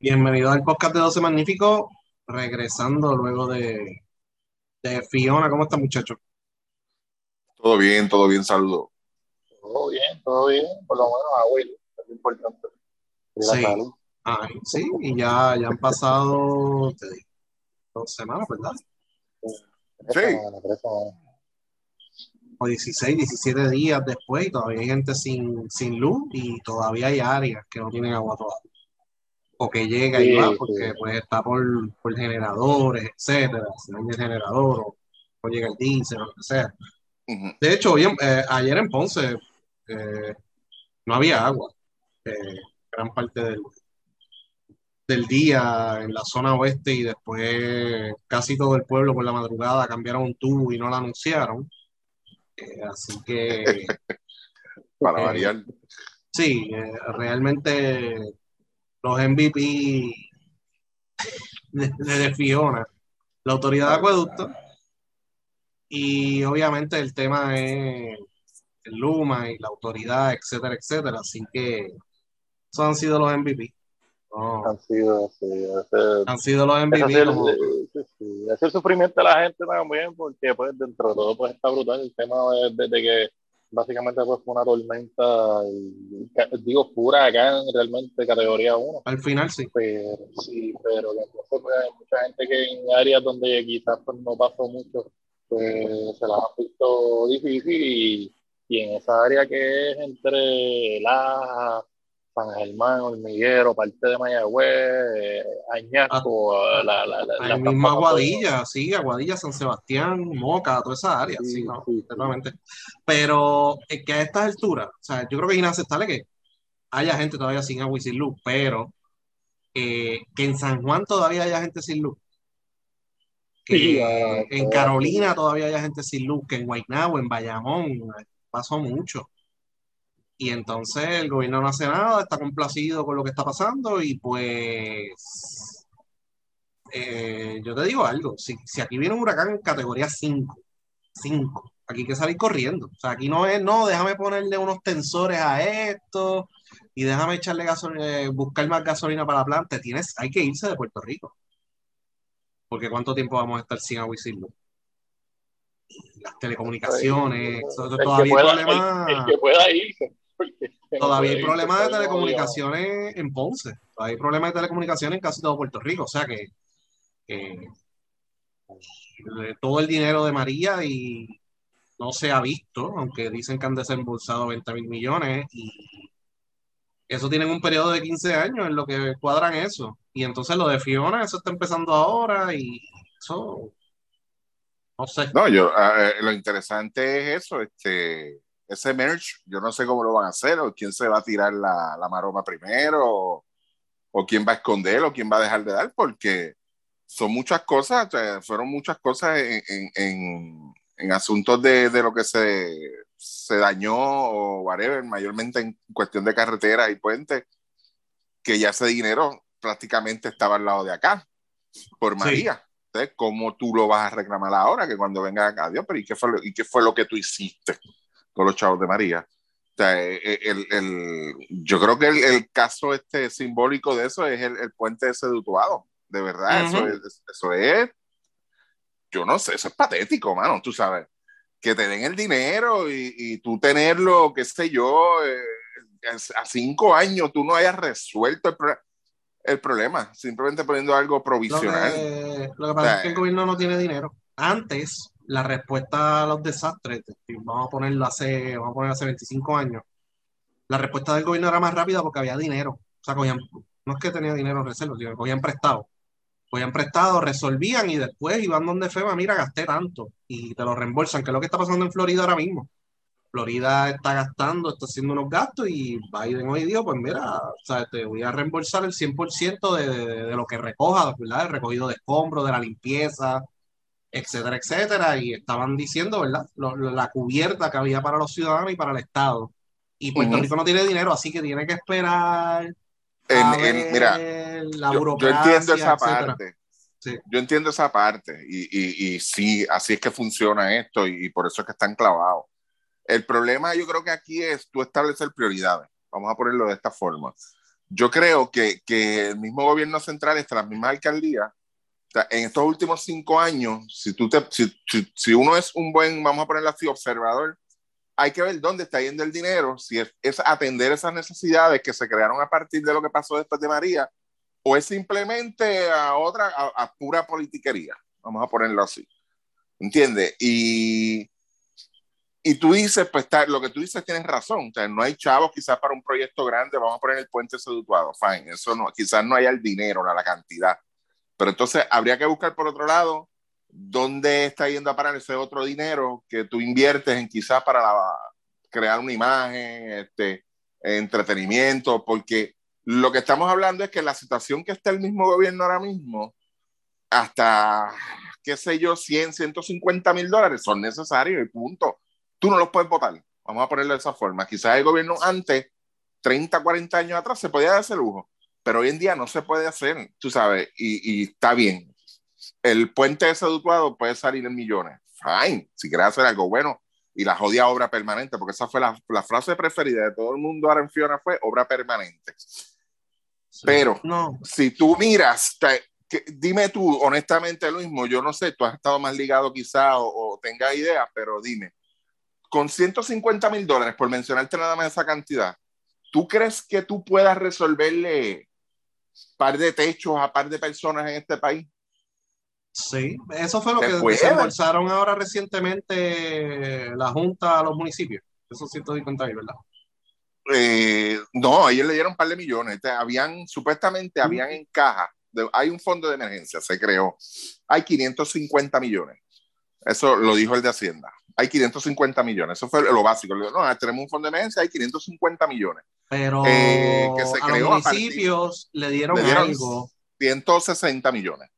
Bienvenido al podcast de 12 Magnífico, regresando luego de, de Fiona. ¿Cómo está, muchacho? Todo bien, todo bien, saludo. Todo bien, todo bien, por lo menos a Will, es importante. Sí. Ay, sí, y ya, ya han pasado te digo, dos semanas, ¿verdad? Sí. O 16, 17 días después y todavía hay gente sin, sin luz y todavía hay áreas que no tienen agua todavía o que llega y va, porque pues está por, por, generadores, etcétera, si no hay generador, o, o, llega el diésel, o lo que sea. Uh -huh. De hecho, hoy, eh, ayer en Ponce eh, no había agua, eh, gran parte del, del día en la zona oeste y después casi todo el pueblo por la madrugada cambiaron un tubo y no lo anunciaron. Eh, así que... Para variar. Sí, realmente los MVP de, de, Fiona, la autoridad de acueducto, y obviamente el tema es el Luma y la autoridad, etcétera, etcétera. Así que esos han sido los MVP. No. Han sido, sí, ese, han sido los MVP. Ese, como... sí, sí, ese sufrimiento de la gente también, porque pues dentro de todo pues está brutal el tema de, de, de que básicamente pues fue una tormenta, digo, pura acá realmente categoría 1. Al final sí. Pero, sí, pero después pues, hay mucha gente que en áreas donde quizás pues, no pasó mucho, pues se las ha visto difícil y, y, en esa área que es entre Laja, San Germán, Hormiguero, parte de Mayagüez, Añasco, ah, la, la, la, la misma Aguadilla, sí, Aguadilla, San Sebastián, Moca, toda esa área, sí, sí, no, sí, totalmente. Pero es que a estas alturas, o sea, yo creo que es inaceptable que haya gente todavía sin agua y sin luz, pero eh, que en San Juan todavía haya gente sin luz. Que en Carolina todavía haya gente sin luz, que en Guaynabo, en Bayamón, pasó mucho. Y entonces el gobierno no hace nada, está complacido con lo que está pasando y pues eh, yo te digo algo, si, si, aquí viene un huracán en categoría 5, 5, aquí hay que salir corriendo. O sea, aquí no es, no, déjame ponerle unos tensores a esto y déjame echarle gasolina, buscar más gasolina para la planta. Tienes, hay que irse de Puerto Rico. Porque ¿cuánto tiempo vamos a estar sin agua y sin luz? Las telecomunicaciones, el todavía que pueda, el que pueda irse. Todavía hay problemas de telecomunicaciones en Ponce. Todavía hay problemas de telecomunicaciones en casi todo Puerto Rico. O sea que, que todo el dinero de María y no se ha visto, aunque dicen que han desembolsado 20 mil millones y eso tienen un periodo de 15 años en lo que cuadran eso. Y entonces lo de Fiona, eso está empezando ahora y eso, no sé. No, yo, uh, lo interesante es eso, este, ese merch, yo no sé cómo lo van a hacer, o quién se va a tirar la, la maroma primero, o, o, quién va a esconder, o quién va a dejar de dar, porque son muchas cosas, o sea, fueron muchas cosas en, en, en, en asuntos de, de, lo que se, se dañó o whatever, mayormente en cuestión de carreteras y puentes, que ya ese dinero prácticamente estaba al lado de acá, por María. Sí. Entonces, ¿cómo tú lo vas a reclamar ahora? Que cuando venga acá, Dios, pero ¿y qué fue lo, y qué fue lo que tú hiciste con los chavos de María? O sea, el, el, yo creo que el, el, caso este simbólico de eso es el, puente ese de Utuado. De verdad, uh -huh. eso, es, eso es, yo no sé, eso es patético, mano, tú sabes. Que te den el dinero y, y tú tenerlo, qué sé yo, eh, a cinco años tú no hayas resuelto el problema el problema, simplemente poniendo algo provisional. Lo que, lo que pasa o sea, es que el gobierno no tiene dinero. Antes, la respuesta a los desastres, vamos a ponerlo hace, vamos a poner hace 25 años, la respuesta del gobierno era más rápida porque había dinero. O sea, cogían, no es que tenía dinero en reserva, sino que cogían prestado. Cogían prestado, resolvían y después iban donde FEMA, mira, gasté tanto y te lo reembolsan, que es lo que está pasando en Florida ahora mismo. Florida está gastando, está haciendo unos gastos y Biden hoy dijo, pues mira, o sea, te voy a reembolsar el 100% de, de, lo que recoja, ¿verdad? El recogido de escombros, de la limpieza, etcétera, etcétera. Y estaban diciendo, ¿verdad? Lo, la cubierta que había para los ciudadanos y para el Estado. Y Puerto uh -huh. Rico no tiene dinero, así que tiene que esperar. Mira, la yo, yo, entiendo esa etcétera. parte. Sí. Yo entiendo esa parte y, y, y, sí, así es que funciona esto y, y por eso es que están clavados el problema yo creo que aquí es tú establecer prioridades. Vamos a ponerlo de esta forma. yo creo que, que el mismo gobierno central, hasta las mismas alcaldías, en estos últimos cinco años, si, tú te, si, si, uno es un buen, vamos a ponerlo así, observador, hay que ver dónde está yendo el dinero, si es, es, atender esas necesidades que se crearon a partir de lo que pasó después de María, o es simplemente a otra, a, pura politiquería, vamos a ponerlo así. ¿Entiendes? Y, y tú dices, pues está, lo que tú dices tienes razón, o sea, no hay chavos quizás para un proyecto grande, vamos a poner el puente sedutuado, fine, eso no, quizás no haya el dinero, la, la cantidad, pero entonces habría que buscar por otro lado dónde está yendo a parar ese otro dinero que tú inviertes en quizás para crear una imagen, este, entretenimiento, porque lo que estamos hablando es que la situación que está el mismo gobierno ahora mismo, hasta, qué sé yo, 100, 150 mil dólares son necesarios y punto. Tú no los puedes votar. Vamos a ponerlo de esa forma. Quizás el gobierno antes, 30, 40 años atrás, se podía dar ese lujo pero hoy en día no se puede hacer, tú sabes, y, y está bien. El puente de sedutuado puede salir en millones, fine, si quieres hacer algo bueno, y la jodida obra permanente, porque esa fue la, la frase preferida de todo el mundo ahora en Fiona fue obra permanente. Pero no. si tú miras, que, dime tú honestamente lo mismo, yo no sé, tú has estado más ligado quizá o, o tengas idea, pero dime, con 150 mil dólares, por mencionarte nada más esa cantidad, ¿tú crees que tú puedas resolverle par de techos a par de personas en este país. Sí, eso fue lo que desembolsaron ahora recientemente la Junta a los municipios. Eso sí te doy cuenta ahí, ¿verdad? Eh, no, ellos le dieron un par de millones. Este, habían, supuestamente habían en caja, hay un fondo de emergencia, se creó. Hay 550 millones. Eso lo dijo el de Hacienda. Hay 550 millones. Eso fue lo básico. No, tenemos un fondo de emergencia, hay 550 millones. Pero eh, que se a los municipios le, dieron le, dieron algo. 160 millones.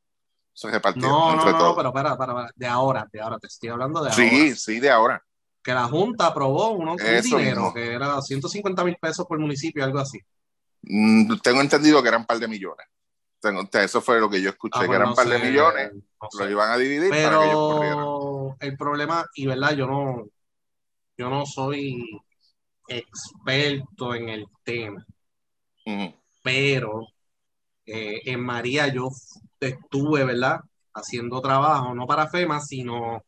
Se repartió no, no, no, pero para, para, de ahora, de ahora, te estoy hablando de sí, ahora. Sí, sí, de ahora. Que la Junta aprobó un, dinero, que era 150 mil pesos por municipio, algo así. Mm, tengo entendido que eran un par de millones. Tengo, eso fue lo que yo escuché, ah, que eran un par de millones, lo iban a dividir pero para que ellos corrieran. El problema, y verdad, yo no, yo no soy experto en el tema. Pero eh, en María yo estuve, ¿verdad? Haciendo trabajo, no para FEMA, sino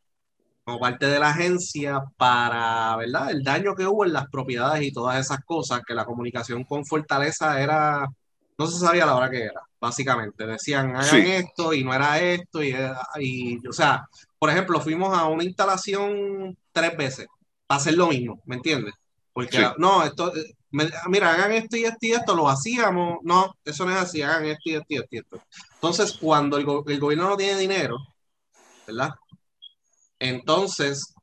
como parte de la agencia para, ¿verdad? El daño que hubo en las propiedades y todas esas cosas, que la comunicación con Fortaleza era, no se sabía la hora que era, básicamente. Decían, hagan esto y no era esto, y, y, o sea, por ejemplo, fuimos a una instalación tres veces para hacer lo mismo, ¿me entiendes? Porque no, esto, eh, mira, hagan esto y esto y esto, lo hacíamos. No, eso no es así, hagan esto y esto y esto. Entonces, cuando el, el gobierno no tiene dinero, ¿verdad? Entonces,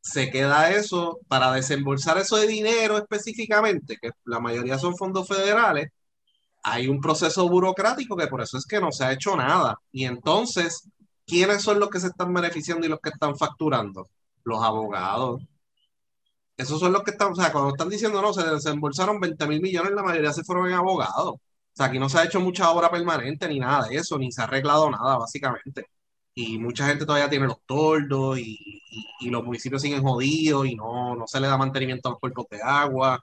se queda eso para desembolsar eso de dinero específicamente, que la mayoría son fondos federales, hay un proceso burocrático que por eso es que no se ha hecho nada. Y entonces, ¿quiénes son los que se están beneficiando y los que están facturando? Los abogados, esos son los que están, o sea, cuando están diciendo, no, se desembolsaron 20 mil millones, la mayoría se fueron en abogados. O sea, aquí no se ha hecho mucha obra permanente ni nada de eso, ni se ha arreglado nada, básicamente. Y mucha gente todavía tiene los tordos y, los municipios siguen jodidos y no, no se le da mantenimiento a los cuerpos de agua,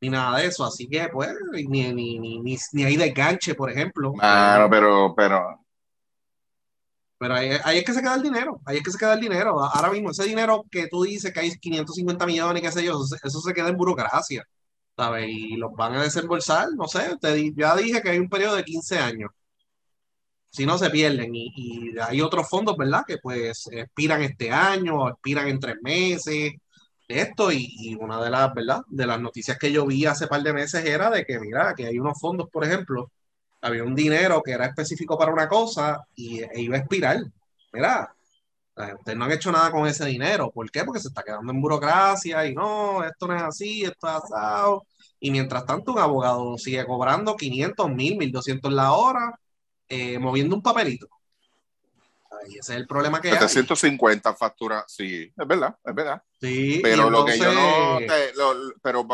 ni nada de eso. Así que, pues, ni, ni, ni, ni, hay desganche, por ejemplo. Claro, pero, pero, pero ahí, es que se queda el dinero, ahí es que se queda el dinero. Ahora mismo, ese dinero que tú dices que hay 550 millones, qué sé yo, eso, se queda en burocracia, ¿sabes? Y los van a desembolsar, no sé, te, ya dije que hay un periodo de 15 años. Si no, se pierden. Y, y hay otros fondos, ¿verdad? Que pues expiran este año, expiran en tres meses, esto. Y, y una de las, ¿verdad? De las noticias que yo vi hace par de meses era de que, mira, que hay unos fondos, por ejemplo, había un dinero que era específico para una cosa y e iba a expirar. Mira, ustedes no han hecho nada con ese dinero. ¿Por qué? Porque se está quedando en burocracia y no, esto no es así, esto es asado. Y mientras tanto, un abogado sigue cobrando 500, 1000, 1200 la hora, eh, moviendo un papelito. Y ese es el problema que 750 facturas, sí, es verdad, es verdad. Sí, pero lo que yo no, pero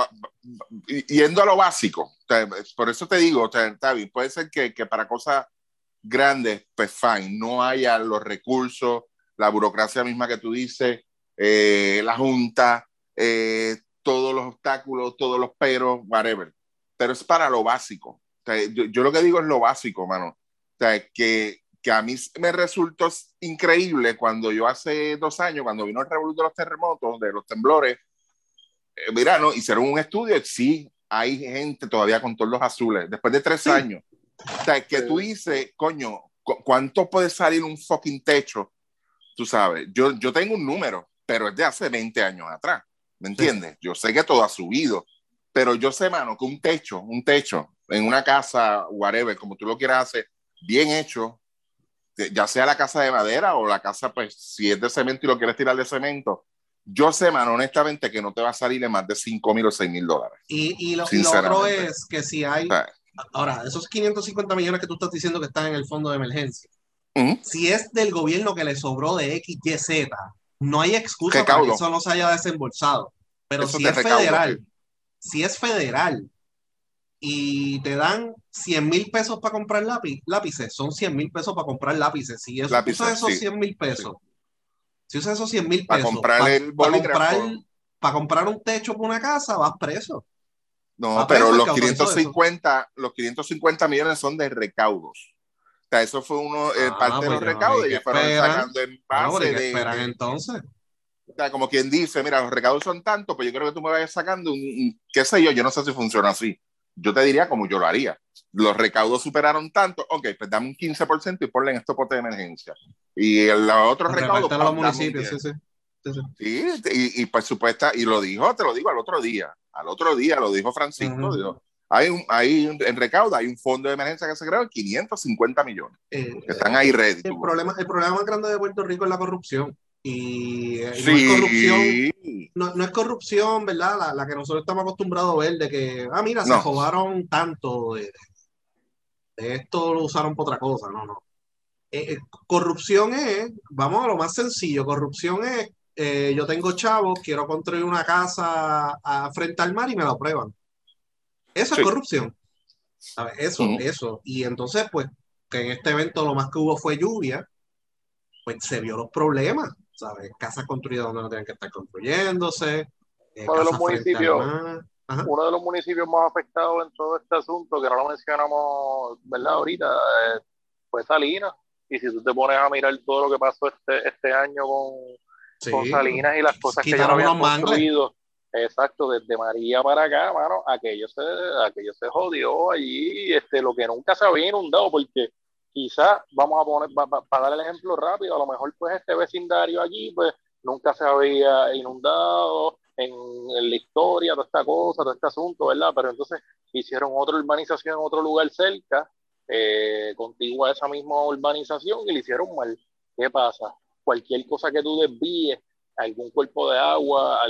yendo a lo básico, por eso te digo, Tavi, puede ser que, que, para cosas grandes, pues fine, no haya los recursos, la burocracia misma que tú dices, eh, la junta, eh, todos los obstáculos, todos los peros, whatever. pero es para lo básico. yo, lo que digo es lo básico, mano. O sea, que, que a mí me resultó increíble cuando yo hace dos años, cuando vino el revoluto de los terremotos, de los temblores, eh, mira, ¿no? hicieron un estudio, sí, hay gente todavía con todos los azules, después de tres años. O sea, que tú dices, coño, ¿cuánto puede salir un fucking techo? Tú sabes, yo, yo tengo un número, pero es de hace 20 años atrás, ¿me entiendes? Yo sé que todo ha subido, pero yo sé, mano, que un techo, un techo en una casa, whatever, como tú lo quieras hacer, bien hecho, ya sea la casa de madera o la casa, pues, si es de cemento y lo quieres tirar de cemento, yo sé, mano, honestamente, que no te va a salir de más de 5 mil o 6 mil dólares. Y, y, lo, otro es que si hay, ahora, esos 550 millones que tú estás diciendo que están en el fondo de emergencia, si es del gobierno que le sobró de X, Y, Z, no hay excusa para que eso no se haya desembolsado. Pero si es federal, si es federal y te dan 100 mil pesos para comprar lápices, son 100 mil pesos para comprar lápices. Si eso, usas esos 100 mil pesos, si usas esos 100 mil pesos para comprar, el para, comprar, un techo para una casa, vas preso. No, pero los 550, los 550 millones son de recaudos. O sea, eso fue uno, eh, ah, parte de los pues, recaudos y fueron sacando en base de, esperan entonces? O sea, como quien dice, mira, los recaudos son tantos, pues yo creo que tú me vayas sacando un, qué sé yo, yo no sé si funciona así. Yo te diría como yo lo haría. Los recaudos superaron tanto, ok, pues dame un 15% y ponle en estos potes de emergencia. Y los otros recaudos... los municipios, sí, sí. Sí, y, y por supuesto, y lo dijo, te lo digo al otro día, al otro día lo dijo Francisco, hay, un, hay en recauda, hay un fondo de emergencia que se creó de 550 millones, eh, que están ahí ready. El problema, el problema más grande de Puerto Rico es la corrupción. Y, no es corrupción, no, es corrupción, ¿verdad? La, la, que nosotros estamos acostumbrados a ver de que, ah, mira, se robaron tanto, de, esto lo usaron para otra cosa, no, no. Eh, eh, corrupción es, vamos a lo más sencillo, corrupción es eh, yo tengo chavos, quiero construir una casa a, frente al mar y me lo aprueban. Eso es corrupción. Eso, eso. Y entonces, pues, que en este evento lo más que hubo fue lluvia, pues se vio los problemas, ¿sabes? Casas construidas donde no tienen que estar construyéndose. Eh, uno, de los municipios, uno de los municipios más afectados en todo este asunto, que no lo mencionamos, ¿verdad? Ahorita, eh, fue Salinas. Y si tú te pones a mirar todo lo que pasó este, este año con, con Salinas y las cosas que ya no habían construido. Exacto, desde María para acá, mano, aquello se, aquello se jodió allí, este, lo que nunca se había inundado, porque quizás, vamos a poner, para dar el ejemplo rápido, a lo mejor pues este vecindario allí, pues nunca se había inundado en, la historia, toda esta cosa, todo este asunto, ¿verdad? Pero entonces hicieron otra urbanización en otro lugar cerca, eh, contigua a esa misma urbanización, y le hicieron mal. ¿Qué pasa? cualquier cosa que tú desvíes, algún cuerpo de agua,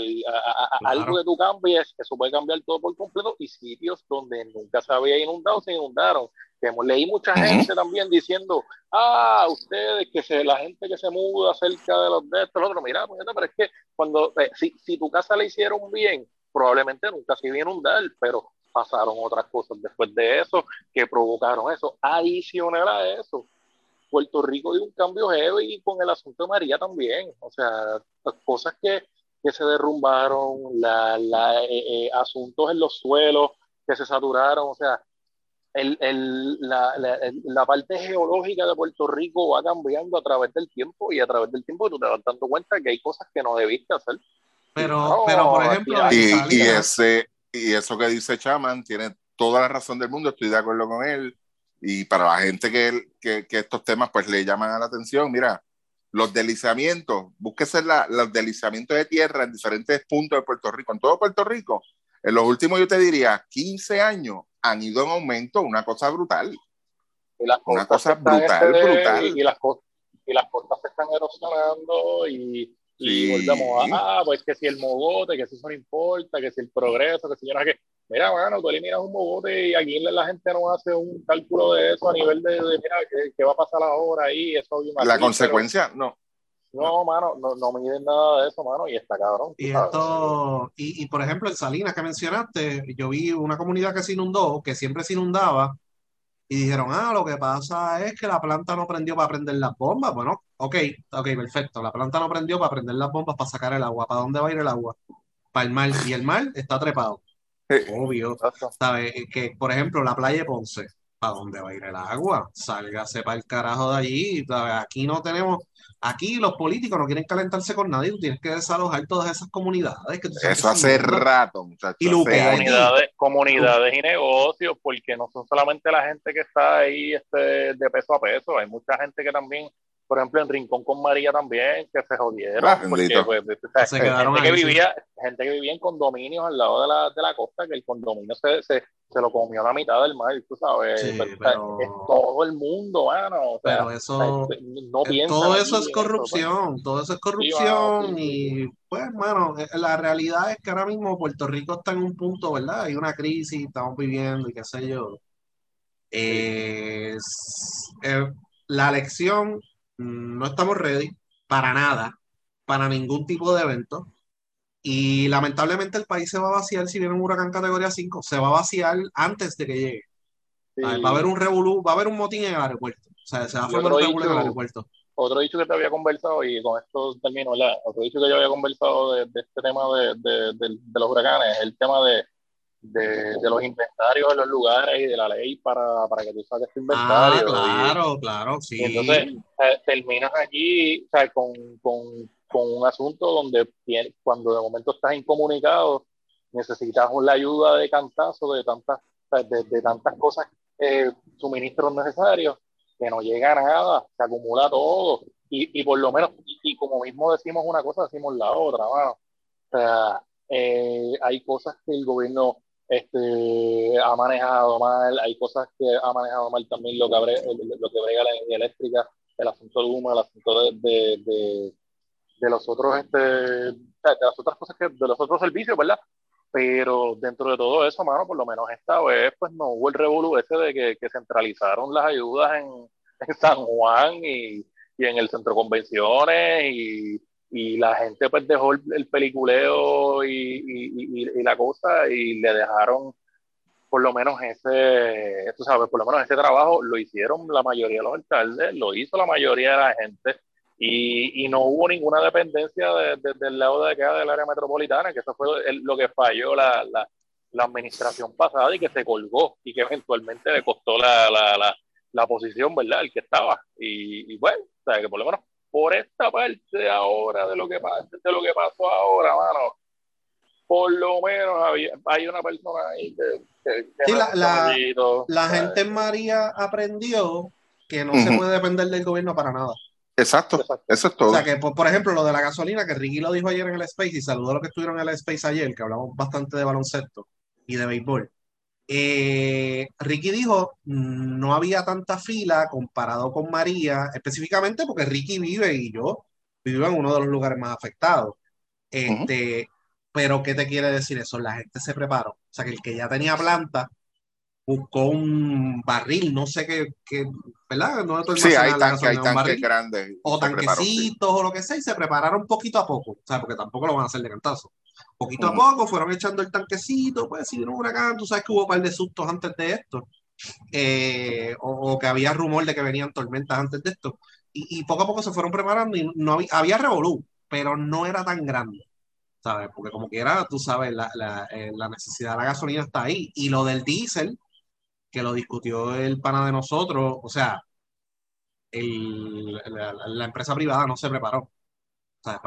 algo que tú cambies, eso puede cambiar todo por completo y sitios donde nunca se había inundado se inundaron. Que leí mucha gente también diciendo, ah, ustedes, que se, la gente que se muda cerca de los de estos, los otros, mira, pues, pero es que cuando, eh, si, si tu casa la hicieron bien, probablemente nunca se iba a inundar, pero pasaron otras cosas después de eso que provocaron eso. Adicional a eso, Puerto Rico dio un cambio heavy con el asunto de María también. O sea, las cosas que, que se derrumbaron, la, la eh, eh, asuntos en los suelos que se saturaron, o sea, el, el, la, la, parte geológica de Puerto Rico va cambiando a través del tiempo y a través del tiempo tú te vas dando cuenta que hay cosas que no debiste hacer. Pero, pero por ejemplo, y, y, ese, y eso que dice Chaman tiene toda la razón del mundo, estoy de acuerdo con él y para la gente que, que, que, estos temas pues le llaman la atención, mira, los deslizamientos, búsquese la, los deslizamientos de tierra en diferentes puntos de Puerto Rico, en todo Puerto Rico, en los últimos yo te diría 15 años han ido en aumento, una cosa brutal. una cosa brutal, este brutal. Y, las y las costas se están erosionando y, y volvemos a, ah, pues que si el mogote, que si eso no importa, que si el progreso, que si yo no que mira, bueno, tú eliminas un bobote y aquí la gente no hace un cálculo de eso a nivel de, mira, ¿qué, va a pasar ahora ahí? Eso la consecuencia, no. No, mano, no, no miden nada de eso, mano, y está cabrón. Y esto, y, y, por ejemplo, en Salinas que mencionaste, yo vi una comunidad que se inundó, que siempre se inundaba, y dijeron, ah, lo que pasa es que la planta no prendió para prender las bombas. Bueno, ok, ok, perfecto. La planta no prendió para prender las bombas para sacar el agua. ¿Para dónde va a ir el agua? Para el mar. Y el mar está trepado. Obvio. ¿Sabes? Que, por ejemplo, la playa de Ponce, ¿para dónde va a ir el agua? Sálgase para el carajo de allí. Aquí no tenemos, aquí los políticos no quieren calentarse con nadie, tú tienes que desalojar todas esas comunidades. Que Eso hace rato, muchachos. Y comunidades, comunidades y negocios, porque no son solamente la gente que está ahí este, de peso a peso, hay mucha gente que también por ejemplo, en Rincón con María también, que se jodieron. Ah, porque, pues, se gente, que vivía, gente que vivía en condominios al lado de la, de la costa, que el condominio se, se, se lo comió la mitad del mar, tú sabes. Pues, es todo el mundo, mano. pero eso, no eh, todo eso es corrupción, pues. todo eso es corrupción. y pues, mano, eh, la realidad es que ahora mismo Puerto Rico está en un punto, ¿verdad? Hay una crisis, estamos viviendo y qué sé yo. Es, eh, la elección no estamos ready para nada, para ningún tipo de evento. Y lamentablemente el país se va a vaciar si viene un huracán categoría 5. Se va a vaciar antes de que llegue. Va a haber un revolú, va a haber un motín en el aeropuerto. O sea, se va a formar un revolú en el aeropuerto. Otro dicho que te había conversado, y con esto termino, ¿verdad? Otro dicho que yo había conversado de, este tema de, de, los huracanes, el tema de, de, los inventarios en los lugares y de la ley para, para que tú saques tu inventario. Ah, claro, claro, sí. entonces eh, terminas aquí o sea, con, con, con, un asunto donde cuando de momento estás incomunicado, necesitas la ayuda de cantazo de tantas, de, de tantas cosas, eh, suministros necesarios, que no llega a nada, se acumula todo. Y, y por lo menos, y, como mismo decimos una cosa, decimos la otra, O sea, eh, hay cosas que el gobierno este, ha manejado mal, hay cosas que ha manejado mal también lo que, abre, lo que brega la energía eléctrica, el asunto de humo, el asunto de, de, de, los otros, este, de las otras cosas que, de los otros servicios, ¿verdad? Pero dentro de todo eso, mano, por lo menos esta vez, pues no hubo el revolú ese de que, que centralizaron las ayudas en, en San Juan y, y en el centro convenciones y y la gente pues dejó el, peliculeo y, y, la cosa y le dejaron por lo menos ese, tú sabes, por lo menos ese trabajo lo hicieron la mayoría de los alcaldes, lo hizo la mayoría de la gente y, no hubo ninguna dependencia del lado de acá del área metropolitana, que eso fue lo que falló la, la, administración pasada y que se colgó y que eventualmente le costó la, la, posición, ¿verdad? El que estaba. Y, y bueno, o sea, que por lo menos por esta parte ahora de lo que de lo que pasó ahora, mano, por lo menos hay una persona ahí que, sí, la, la, gente en María aprendió que no se puede depender del gobierno para nada. Exacto, eso es todo. O sea, que por, ejemplo, lo de la gasolina, que Ricky lo dijo ayer en el Space y saludó a los que estuvieron en el Space ayer, que hablamos bastante de baloncesto y de béisbol. Eh, Ricky dijo, no había tanta fila comparado con María, específicamente porque Ricky vive y yo vivo en uno de los lugares más afectados. Este, Pero, ¿qué te quiere decir eso? La gente se preparó. O sea, que el que ya tenía planta buscó un barril, no sé qué, ¿verdad? No sí, hay, tanque, hay tanques grandes. O tanquecitos o lo que sea, y se prepararon poquito a poco, o sea, porque tampoco lo van a hacer de cantazo. Poquito a poco fueron echando el tanquecito, pues si vino un huracán, tú sabes que hubo un par de sustos antes de esto, eh, o, que había rumor de que venían tormentas antes de esto, y, poco a poco se fueron preparando y no había, había revolú, pero no era tan grande, ¿sabes? Porque como quiera, tú sabes, la, la, eh, la necesidad de la gasolina está ahí, y lo del diésel, que lo discutió el pana de nosotros, o sea, el, la, empresa privada no se preparó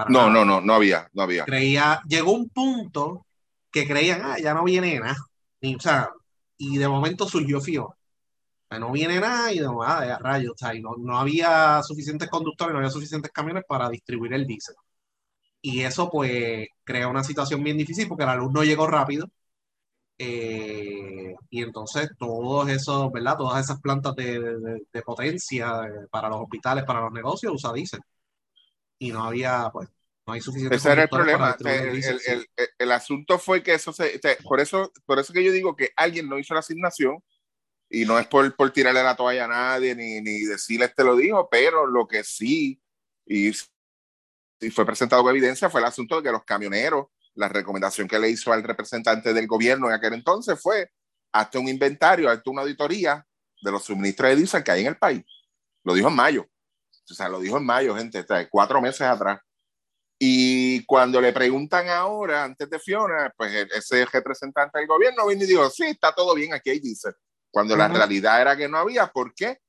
no, no, no, no había, no había. Creía, llegó un punto que creían, ah, ya no viene nada. Y, o sea, y de momento surgió FIO. no viene nada y de, ah, de rayos, o sea, y no, no, había suficientes conductores, no había suficientes camiones para distribuir el diésel. Y eso pues crea una situación bien difícil porque la luz no llegó rápido. Eh, y entonces todos esos, ¿verdad? Todas esas plantas de, de potencia eh, para los hospitales, para los negocios, usa diésel y no había, pues, no hay suficiente. Ese era el problema. El, el, el, asunto fue que eso se, por eso, por eso que yo digo que alguien no hizo la asignación y no es por, por tirarle la toalla a nadie ni, ni decirle este lo dijo, pero lo que sí y, y fue presentado con evidencia fue el asunto de que los camioneros, la recomendación que le hizo al representante del gobierno en aquel entonces fue hazte un inventario, hazte una auditoría de los suministros de diésel que hay en el país. Lo dijo en mayo. O sea, lo dijo en mayo, gente, cuatro meses atrás. Y cuando le preguntan ahora, antes de Fiona, pues e-, ese representante del gobierno vino y dijo, sí, está todo bien, aquí hay diésel. Cuando la realidad era que no había, ¿por qué?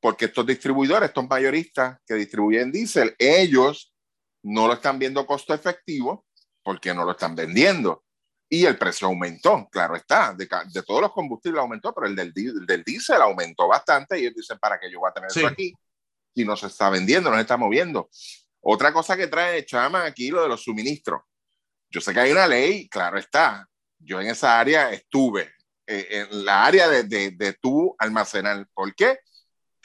Porque estos distribuidores, estos mayoristas que distribuyen diésel, ellos no lo están viendo costo efectivo porque no lo están vendiendo. Y el precio aumentó, claro está, de, de todos los combustibles aumentó, pero el del, del diésel aumentó bastante y ellos dicen, ¿para qué yo voy a tener eso aquí? Y no se está vendiendo, no se está moviendo. Otra cosa que trae Chama aquí, lo de los suministros. Yo sé que hay una ley, claro está. Yo en esa área estuve, eh, en la área de, de, de tu almacenar. ¿Por qué?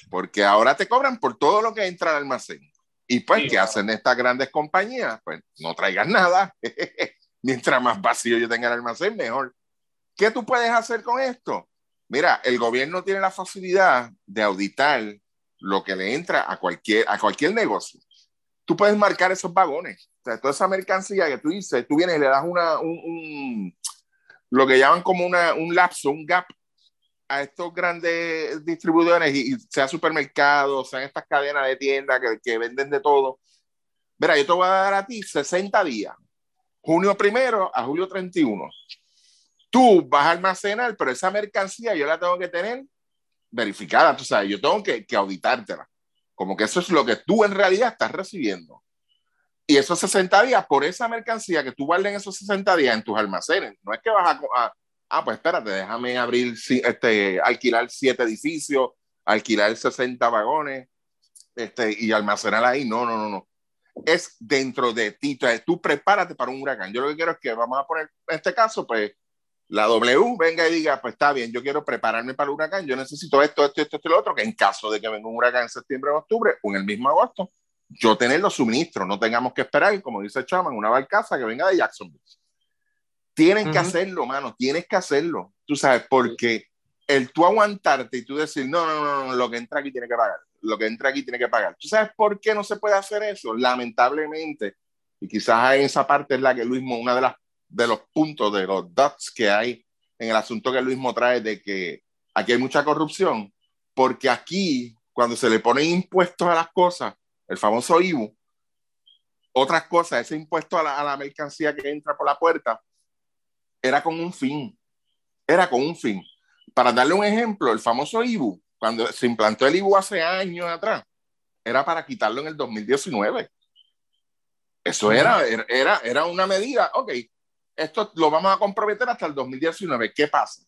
Porque ahora te cobran por todo lo que entra al almacén. Y pues, ¿qué hacen estas grandes compañías? Pues no traigas nada. Mientras más vacío yo tenga el almacén, mejor. ¿Qué tú puedes hacer con esto? Mira, el gobierno tiene la facilidad de auditar lo que le entra a cualquier, a cualquier negocio tú puedes marcar esos vagones. O sea, toda esa mercancía que tú dices, tú vienes y le das una, un, lo que llaman como una, un lapso, un gap a estos grandes distribuidores, y, sea supermercados, sean estas cadenas de tiendas que, que, venden de todo. Mira, yo te voy a dar a ti 60 días, junio primero a julio 31. Tú vas a almacenar, pero esa mercancía yo la tengo que tener verificada, tú sabes, yo tengo que, que auditártela. Como que eso es lo que tú en realidad estás recibiendo. Y esos 60 días, por esa mercancía que tú guardes en esos 60 días en tus almacenes, no es que vas a, ah, pues espérate, déjame abrir, este, alquilar siete edificios, alquilar 60 vagones este, y almacenar ahí. No, no, no, no. Es dentro de ti. Tú prepárate para un huracán. Yo lo que quiero es que vamos a poner, en este caso, pues la W venga y diga, pues está bien, yo quiero prepararme para el huracán, yo necesito esto, esto, esto, esto y lo otro, que en caso de que venga un huracán en septiembre o octubre o en el mismo agosto, yo tener los suministros, no tengamos que esperar, como dice Chaman, una barcaza que venga de Jacksonville. Tienen que hacerlo, mano, tienes que hacerlo, tú sabes, porque el tú aguantarte y tú decir, no, no, no, no, lo que entra aquí tiene que pagar, lo que entra aquí tiene que pagar. ¿Tú sabes por qué no se puede hacer eso? Lamentablemente, y quizás en esa parte es la que Luis, una de las de los puntos, de los dots que hay en el asunto que Luis trae de que aquí hay mucha corrupción, porque aquí, cuando se le ponen impuestos a las cosas, el famoso IBU, otras cosas, ese impuesto a la, a la mercancía que entra por la puerta, era con un fin, era con un fin. Para darle un ejemplo, el famoso IBU, cuando se implantó el IBU hace años atrás, era para quitarlo en el 2019. Eso era, era, era una medida, ok, esto lo vamos a comprometer hasta el 2019. ¿Qué pasa?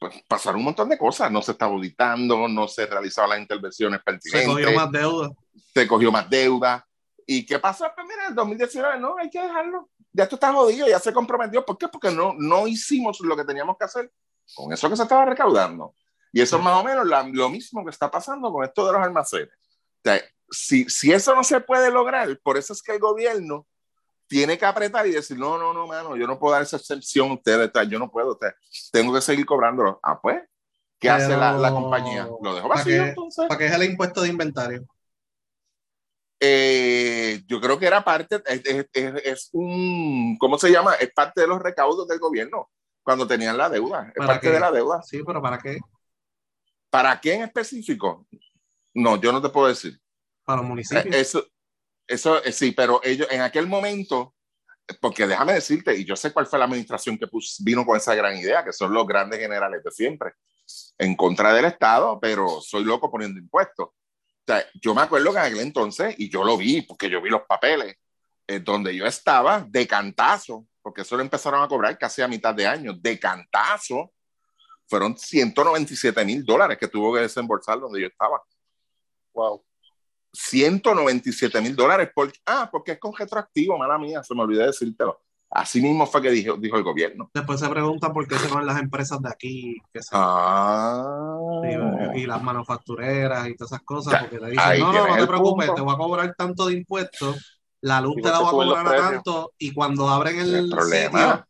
Pues pasaron un montón de cosas. No se estaba auditando, no se realizaban las intervenciones pertinentes. Se cogió más deuda. Se cogió más deuda. ¿Y qué pasa? Pues mira, el 2019 no, hay que dejarlo. Ya esto está jodido, ya se comprometió. ¿Por qué? Porque no, no hicimos lo que teníamos que hacer con eso que se estaba recaudando. Y eso es más o menos lo mismo que está pasando con esto de los almacenes. O sea, si, si eso no se puede lograr, por eso es que el gobierno tiene que apretar y decir, no, no, no, mano, yo no puedo dar esa excepción a ustedes, yo no puedo, tengo que seguir cobrándolo. Ah, pues, ¿qué hace la, la, compañía? Lo dejo vacío, ¿Para entonces. ¿Para qué es el impuesto de inventario? Eh, yo creo que era parte, es, es, es, un, ¿cómo se llama? Es parte de los recaudos del gobierno cuando tenían la deuda. Es parte qué? de la deuda. Sí, pero ¿para qué? ¿Para qué en específico? No, yo no te puedo decir. Para los municipios. Eh, eso, eso eh, sí, pero ellos en aquel momento, porque déjame decirte, y yo sé cuál fue la administración que vino con esa gran idea, que son los grandes generales de siempre, en contra del Estado, pero soy loco poniendo impuestos. O sea, yo me acuerdo que en aquel entonces, y yo lo vi, porque yo vi los papeles, eh, donde yo estaba de cantazo, porque eso lo empezaron a cobrar casi a mitad de año, de cantazo, fueron 197 mil dólares que tuvo que desembolsar donde yo estaba. Wow. 197 mil dólares. Por, ah, porque es con retroactivo, mala mía, se me olvidó decírtelo. Así mismo fue que dijo, dijo el gobierno. Después se pregunta por qué se van las empresas de aquí, que se, ah. y, y, las manufactureras y todas esas cosas, porque te dicen, no, no, no te preocupes, punto. te voy a cobrar tanto de impuestos, la luz te la voy a cobrar a tanto, y cuando abren el, el sitio,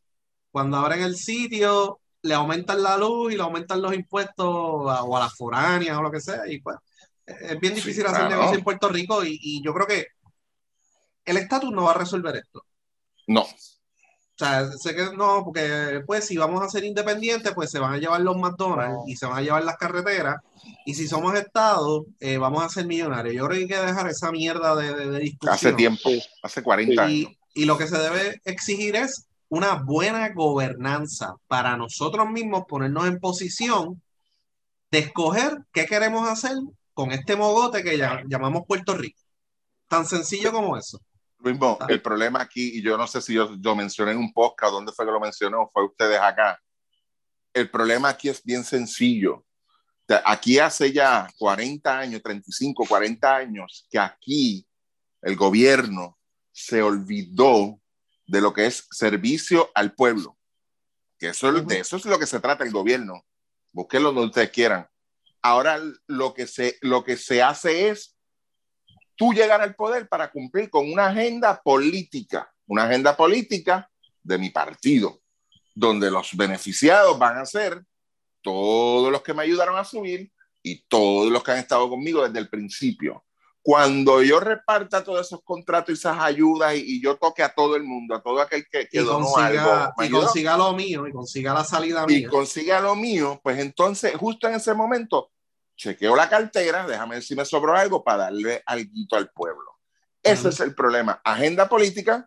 cuando abren el sitio, le aumentan la luz y le aumentan los impuestos a, o a las foráneas o lo que sea, y pues es bien difícil sí, hacer claro. negocio en Puerto Rico y, y, yo creo que el estatus no va a resolver esto. No. O sea, sé que no, porque pues si vamos a ser independientes, pues se van a llevar los McDonald's no. y se van a llevar las carreteras. Y si somos Estado, eh, vamos a ser millonarios. Yo creo que hay que dejar esa mierda de, de, de discusión. Hace tiempo, hace 40 y, años. Y lo que se debe exigir es una buena gobernanza para nosotros mismos ponernos en posición de escoger qué queremos hacer con este mogote que llamamos Puerto Rico. Tan sencillo como eso. Mismo, el problema aquí, y yo no sé si yo, yo mencioné en un podcast, ¿dónde fue que lo mencionó? Fue ustedes acá. El problema aquí es bien sencillo. Aquí hace ya 40 años, 35, 40 años, que aquí el gobierno se olvidó de lo que es servicio al pueblo. Que eso, de eso es lo que se trata el gobierno. Búsquenlo donde ustedes quieran. Ahora lo que se, lo que se hace es tú llegar al poder para cumplir con una agenda política, una agenda política de mi partido, donde los beneficiados van a ser todos los que me ayudaron a subir y todos los que han estado conmigo desde el principio. Cuando yo reparta todos esos contratos y esas ayudas y, yo toque a todo el mundo, a todo aquel que, que consiga, y consiga lo mío, y consiga la salida mía. Y consiga lo mío, pues entonces, justo en ese momento, chequeo la cartera, déjame ver si me sobró algo para darle algo al pueblo. Ese es el problema. Agenda política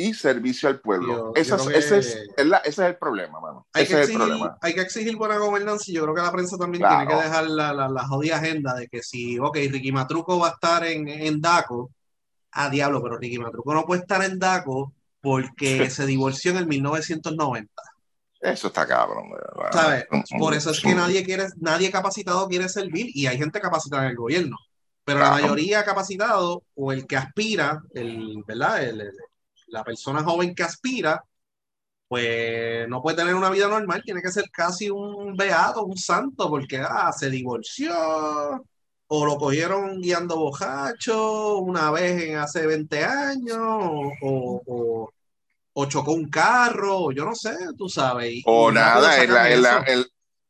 y servicio al pueblo. ese, es, ese, es, el problema, mano. Hay, ese que exigir, es el problema. hay que exigir buena gobernanza y yo creo que la prensa también tiene que dejar la, la, jodida agenda de que si, ok, Ricky Matruco va a estar en, en DACO, a diablo, pero Ricky Matruco no puede estar en DACO porque se divorció en el 1990. Eso está cabrón. ¿Sabes? Por eso es que nadie quiere, nadie capacitado quiere servir y hay gente capacitada en el gobierno. Pero la mayoría capacitado o el que aspira, el, ¿verdad? El, la persona joven que aspira, pues no puede tener una vida normal, tiene que ser casi un beato, un santo, porque ah, se divorció, o lo cogieron guiando bojacho una vez en hace 20 años, o, o, chocó un carro, yo no sé, tú sabes. o nada, en la,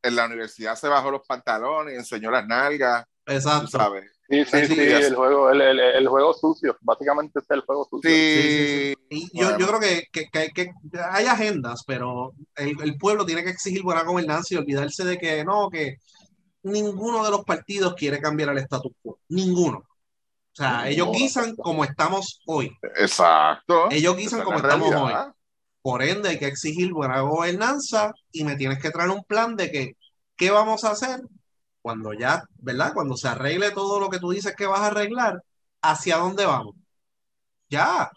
en, la, universidad se bajó los pantalones, enseñó las nalgas. Exacto. sabes. Sí, sí, sí, el juego, el, el, el, juego sucio, básicamente es el juego sucio. Sí, yo, yo, creo que, que, que, hay agendas, pero el, el, pueblo tiene que exigir buena gobernanza y olvidarse de que no, que ninguno de los partidos quiere cambiar el status quo, ninguno. O sea, ellos guisan como estamos hoy. Exacto. Ellos guisan como estamos hoy. Por ende, hay que exigir buena gobernanza y me tienes que traer un plan de que, ¿qué vamos a hacer cuando ya, ¿verdad? Cuando se arregle todo lo que tú dices que vas a arreglar, ¿hacia dónde vamos? Ya,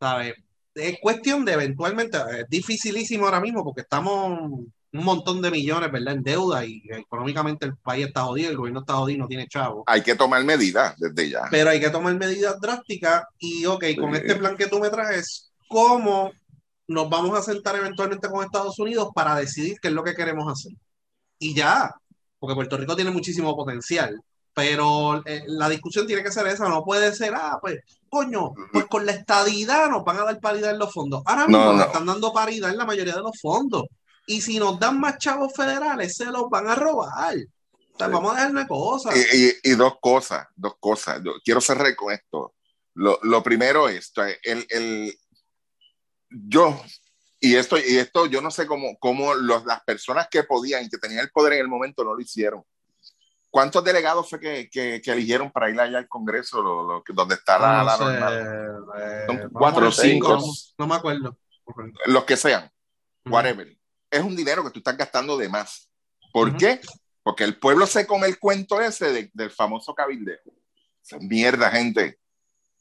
¿sabes? Es cuestión de eventualmente, es dificilísimo ahora mismo porque estamos un montón de millones, ¿verdad? En deuda y económicamente el país está jodido, el gobierno está jodido, no tiene chavo. Hay que tomar medidas desde ya. Pero hay que tomar medidas drásticas y, ok, con este plan que tú me traes, ¿cómo nos vamos a sentar eventualmente con Estados Unidos para decidir qué es lo que queremos hacer? Y ya, porque Puerto Rico tiene muchísimo potencial, pero eh, la discusión tiene que ser esa, no puede ser, ah, pues, coño, pues con la estadidad nos van a dar paridad en los fondos. Ahora mismo nos están dando paridad en la mayoría de los fondos. Y si nos dan más chavos federales, se los van a robar. O sea, vamos a dejar una cosa. Y, dos cosas, dos cosas. quiero cerrar con esto. Lo, lo primero es, el, el, yo y esto, y esto yo no sé cómo, cómo los, las personas que podían, que tenían el poder en el momento, no lo hicieron. ¿Cuántos delegados fue que, que, que eligieron para ir allá al Congreso, lo, lo, donde está la, no sé, eh, cuatro o cinco. No, me acuerdo. Los que sean, whatever. Es un dinero que tú estás gastando de más. ¿Por qué? Porque el pueblo se come el cuento ese del famoso cabildeo. Esa mierda, gente.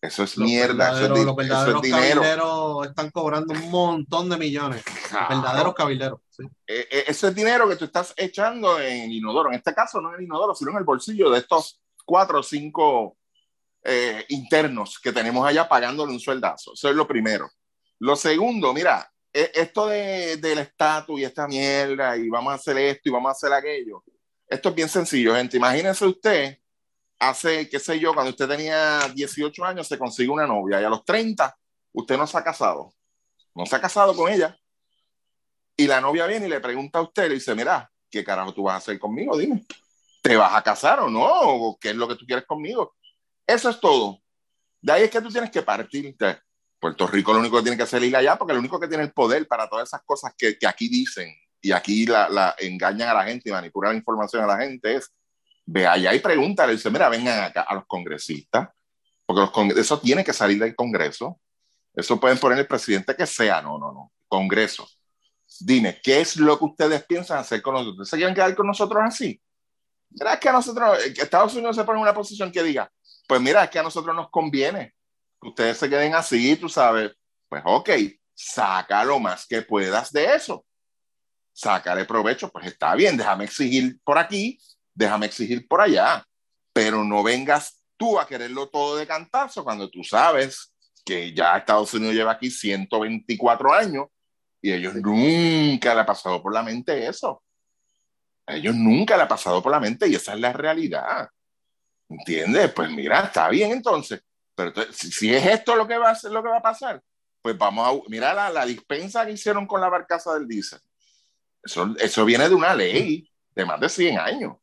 Eso es mierda, eso es, los verdaderos cabilderos están cobrando un montón de millones. verdaderos cabilderos. Sí. E, e, ese es dinero que tú estás echando en inodoro. En este caso no en inodoro, sino en el bolsillo de estos cuatro o cinco eh, internos que tenemos allá pagándole un sueldazo. Eso es lo primero. Lo segundo, mira, e, esto de, del estatus y esta mierda, y vamos a hacer esto y vamos a hacer aquello. Esto es bien sencillo, gente. Imagínense usted hace, qué sé yo, cuando usted tenía 18 años, se consigue una novia y a los 30 usted no se ha casado. No se ha casado con ella. Y la novia viene y le pregunta a usted, le dice, mira, ¿qué carajo tú vas a hacer conmigo? Dime, ¿te vas a casar o no? ¿O qué es lo que tú quieres conmigo? Eso es todo. De ahí es que tú tienes que partir. Puerto Rico lo único que tiene que hacer es ir allá, porque lo único que tiene el poder para todas esas cosas que, aquí dicen y aquí la, la, engañan a la gente y manipulan la información a la gente es ve allá y pregúntale, dice, mira, vengan acá a los congresistas, porque los eso tiene que salir del Congreso, Eso pueden poner el presidente que sea, no, no, no. Congreso. Dime, ¿qué es lo que ustedes piensan hacer con nosotros? ¿Se quieren quedar con nosotros así? ¿Será que a nosotros, que Estados Unidos se pone en una posición que diga, pues mira, es que a nosotros nos conviene que ustedes se queden así, tú sabes, pues ok, saca lo más que puedas de eso. Sácale provecho, pues está bien, déjame exigir por aquí, déjame exigir por allá, pero no vengas tú a quererlo todo de cantazo cuando tú sabes que ya Estados Unidos lleva aquí 124 años y ellos nunca le ha pasado por la mente eso. A ellos nunca le ha pasado por la mente y esa es la realidad. ¿Entiendes? Pues mira, está bien entonces. Pero si, es esto lo que va a ser, lo que va a pasar, pues vamos a mira la, la dispensa que hicieron con la barcaza del diésel. Eso, eso viene de una ley de más de 100 años.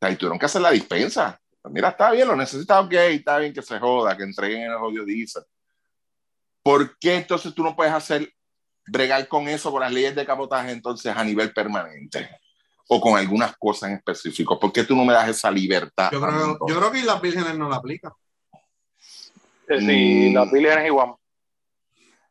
O sea, y tuvieron que hacer la dispensa. Pues mira, está bien, lo necesita, ok, está bien que se joda, que entreguen el odio diésel. ¿Por qué entonces tú no puedes hacer bregar con eso, con las leyes de cabotaje, entonces a nivel permanente? O con algunas cosas en específico. ¿Por qué tú no me das esa libertad? Yo creo, yo creo que las vírgenes no la aplican. Sí, mm. las vírgenes igual.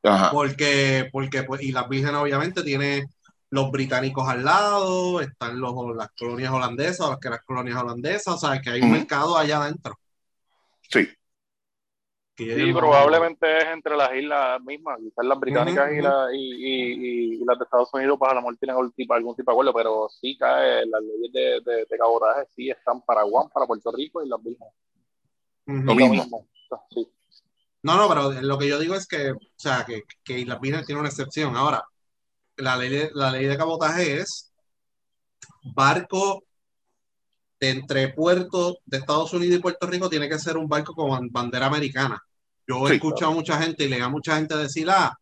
Ajá. Porque, porque pues, y las vírgenes obviamente tiene los británicos al lado, están los, las colonias holandesas, las que las colonias holandesas, o sea, que hay un mercado allá adentro. Sí. Sí, probablemente es entre las islas mismas, quizás las británicas y, la, y, y, las de Estados Unidos para la muerte tienen algún tipo, algún tipo de acuerdo, pero sí cae, las leyes de, de, de cabotaje sí están para Guam, para Puerto Rico y las mismas. Lo mismo. No, no, pero lo que yo digo es que, o sea, que, que Islas Vírgenes tiene una excepción. Ahora, la ley, la ley de cabotaje es barco de entre puertos de Estados Unidos y Puerto Rico tiene que ser un barco con bandera americana. Yo he escuchado a mucha gente y le a mucha gente decir, ah,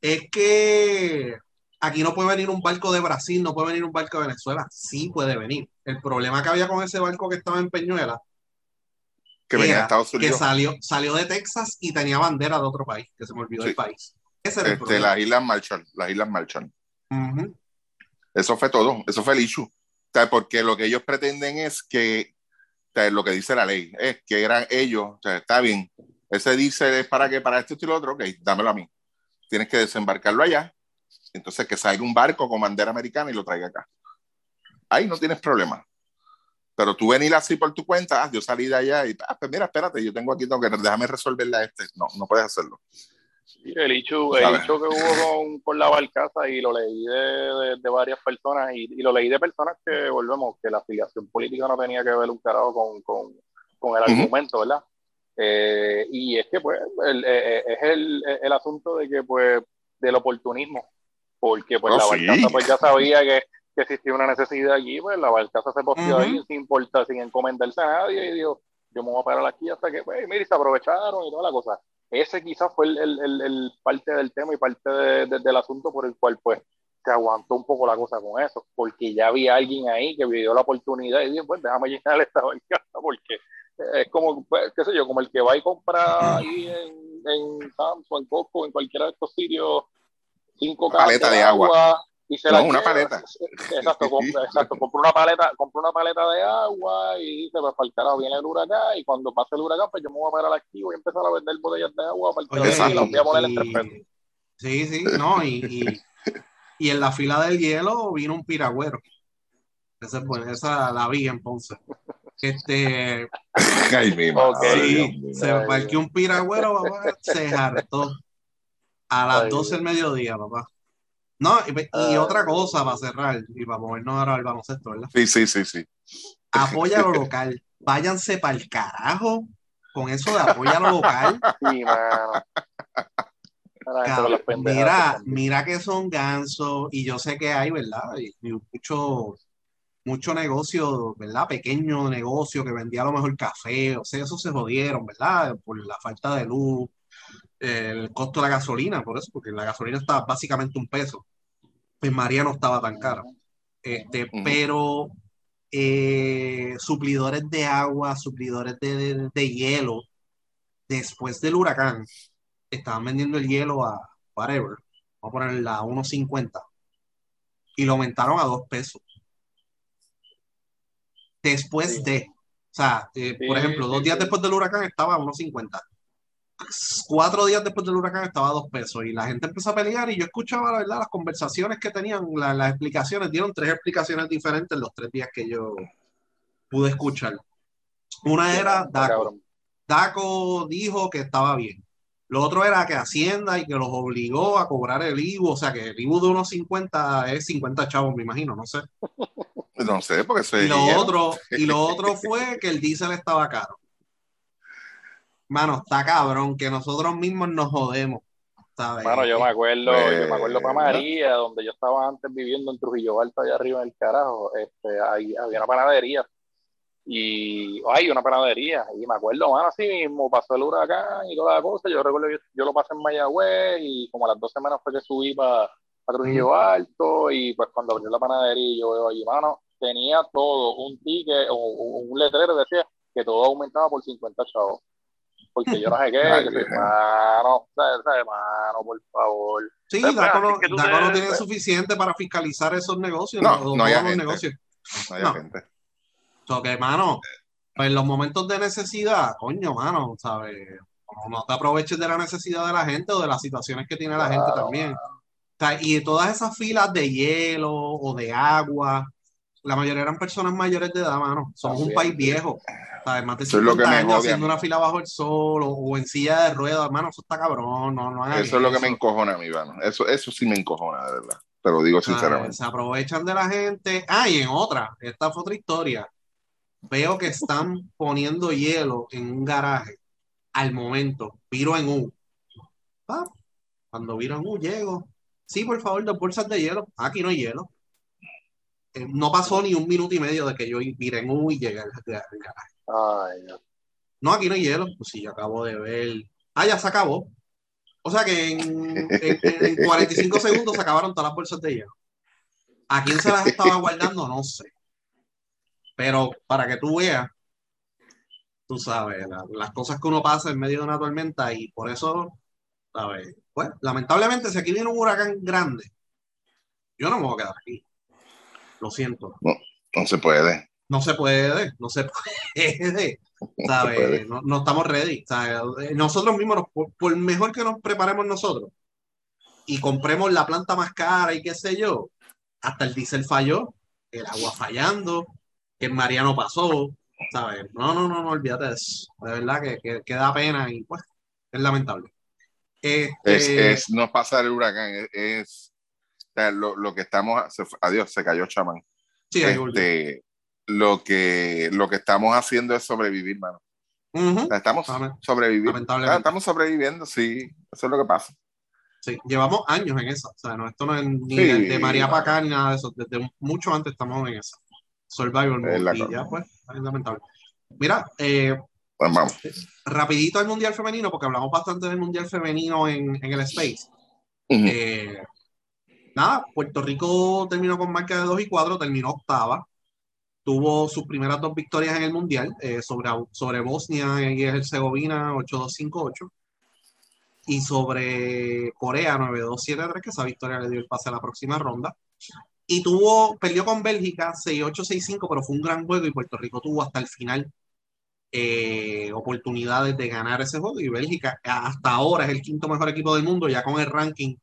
es que aquí no puede venir un barco de Brasil, no puede venir un barco de Venezuela. Sí puede venir. El problema que había con ese barco que estaba en Peñuela, que, venía de Estados Unidos. que salió, salió de Texas y tenía bandera de otro país, que se me olvidó el país. Ese era este, las Islas Marshall, las Islas Marshall. Eso fue todo, eso fue el issue. porque lo que ellos pretenden es que, lo que dice la ley, es que eran ellos, o sea, está bien, ese dice es para que para esto y lo otro, ok, dámelo a mí. Tienes que desembarcarlo allá, entonces que salga un barco con bandera americana y lo traiga acá. Ahí no tienes problema. Pero tú venir así por tu cuenta, ah, yo salí de allá y, ah, pues mira, espérate, yo tengo aquí, tengo que, déjame resolverla este. No, no puedes hacerlo. El hecho, el hecho que hubo con, con, la barcaza y lo leí de, de, varias personas y, y, lo leí de personas que, volvemos, que la afiliación política no tenía que ver un carajo con, con, con el argumento, ¿verdad? Eh, y es que, pues, el, eh, eh, es el, el, asunto de que, pues, del oportunismo, porque, pues, la barcaza, pues, ya sabía que que existía una necesidad allí, pues la barcaza se posteó ahí sin importar, sin encomendarse a nadie y dijo, yo me voy a parar aquí hasta que, pues, mire, se aprovecharon y toda la cosa. Ese quizás fue el, el, el, parte del tema y parte de, del asunto por el cual, pues, se aguantó un poco la cosa con eso, porque ya había alguien ahí que vio la oportunidad y dijo, pues, déjame llenar esta barcaza, porque es como, pues, qué sé yo, como el que va y compra ahí en, en Samsung, en Costco, en cualquiera de estos sitios, cinco paletas de agua y se no, una paleta. Exacto, compra, exacto, compró una paleta, compró una paleta de agua y dice, pues para el carajo viene el huracán y cuando pase el huracán, pues yo me voy a parar aquí y voy a empezar a vender botellas de agua para el carajo y las voy a poner en tres pesos. Sí, sí, no, y, y, y, en la fila del hielo vino un piragüero. Esa, pues, esa la vi en Ponce. Este, Ay, mi madre, sí, se parqueó un piragüero, papá, se hartó a las 12 del mediodía, papá. No, y, ah. otra cosa para cerrar, y para movernos ahora al baloncesto, ¿verdad? Sí, sí, sí, sí. Apoya lo local. Váyanse para el carajo con eso de apoya lo local. Sí, mira, mira que son gansos, y yo sé que hay, ¿verdad? Y, mucho, mucho negocio, ¿verdad? Pequeño negocio que vendía a lo mejor café, o sea, eso se jodieron, ¿verdad? Por la falta de luz, el costo de la gasolina, por eso, porque la gasolina estaba básicamente un peso. Pues María no estaba tan cara. Este, Pero eh, suplidores de agua, suplidores de, hielo, después del huracán, estaban vendiendo el hielo a whatever, vamos a ponerla a 1.50 y lo aumentaron a 2 pesos. Después de, o sea, eh, por ejemplo, dos días después del huracán estaba a 1.50 cuatro días después del huracán estaba a dos pesos y la gente empezó a pelear y yo escuchaba, la verdad, las conversaciones que tenían, las explicaciones, dieron tres explicaciones diferentes los tres días que yo pude escuchar. Una era Daco. Daco dijo que estaba bien. Lo otro era que Hacienda y que los obligó a cobrar el IVU, o sea que el IVU de unos 50 es 50 chavos, me imagino, no sé. No sé, porque soy. Y lo, otro, y lo otro fue que el diésel estaba caro. Mano, está cabrón, que nosotros mismos nos jodemos. ¿sabes? Mano, yo me acuerdo, yo me acuerdo para María, donde yo estaba antes viviendo en Trujillo Alto, allá arriba en el carajo, este, ahí había una panadería y hay una panadería y me acuerdo mano, así mismo pasó el huracán y toda la cosa yo recuerdo yo, lo pasé en Mayagüez y como a las dos semanas fue que subí para Trujillo Alto y pues cuando abrió la panadería yo veo allí mano tenía todo un ticket o un letrero decía que todo aumentaba por 50 chavos porque yo no sé qué, que mano, mano, por favor. Sí, Daco no, no tiene suficiente para fiscalizar esos negocios. No, no, hay los negocios. No hay gente. So que, mano, pues en los momentos de necesidad, coño, mano, ¿sabes? No te aproveches de la necesidad de la gente o de las situaciones que tiene la gente también. O sea, y de todas esas filas de hielo o de agua, la mayoría eran personas mayores de edad, mano. Somos un país viejo. ¿Sabes? Más de 50 años haciendo una fila bajo el sol o, en silla de ruedas, hermano, eso está cabrón. No, no eso es lo que me encojona a mí, mano. Eso, eso sí me encojona, de verdad. Te lo digo sinceramente. Se aprovechan de la gente. Ah, y en otra, esta fue otra historia. Veo que están poniendo hielo en un garaje. Al momento, viro en U. Cuando viro en U, llego. Sí, por favor, dos bolsas de hielo. Aquí no hay hielo. Eh, no pasó ni un minuto y medio de que yo viré en U y llegué al garaje. Ay, no. aquí no hay hielo. Pues sí, acabo de ver. Ah, ya se acabó. O sea que en, 45 segundos se acabaron todas las bolsas de hielo. ¿A quién se las estaba guardando? No sé. Pero para que tú veas, tú sabes, las cosas que uno pasa en medio de una tormenta y por eso, ¿sabes? Pues lamentablemente si aquí viene un huracán grande, yo no me voy a quedar aquí. Lo siento. No, no se puede no se puede, no se puede, ¿sabes? No, estamos ready, Nosotros mismos, por, mejor que nos preparemos nosotros y compremos la planta más cara y qué sé yo, hasta el diésel falló, el agua fallando, que el Mariano pasó, ¿sabes? No, no, no, no, olvídate de eso. De verdad que, que, da pena y pues es lamentable. Este, es, no pasa el huracán, es, lo, que estamos, adiós, se cayó chamán. Sí, este, lo que, lo que estamos haciendo es sobrevivir, mano. estamos sobreviviendo. Estamos sobreviviendo, sí. Eso es lo que pasa. Sí, llevamos años en esa. O sea, no, esto no es ni de, María para acá ni nada de eso. Desde mucho antes estamos en esa. Survival mode. Y ya, pues, es lamentable. Mira, eh, pues vamos. rapidito al Mundial Femenino, porque hablamos bastante del Mundial Femenino en, en el Space. Eh, nada, Puerto Rico terminó con marca de 2 y 4, terminó octava tuvo sus primeras dos victorias en el Mundial eh, sobre, sobre Bosnia y Herzegovina 8-2-5-8 y sobre Corea 9-2-7-3, que esa victoria le dio el pase a la próxima ronda. Y tuvo, perdió con Bélgica 6-8-6-5, pero fue un gran juego y Puerto Rico tuvo hasta el final eh, oportunidades de ganar ese juego. Y Bélgica hasta ahora es el quinto mejor equipo del mundo, ya con el ranking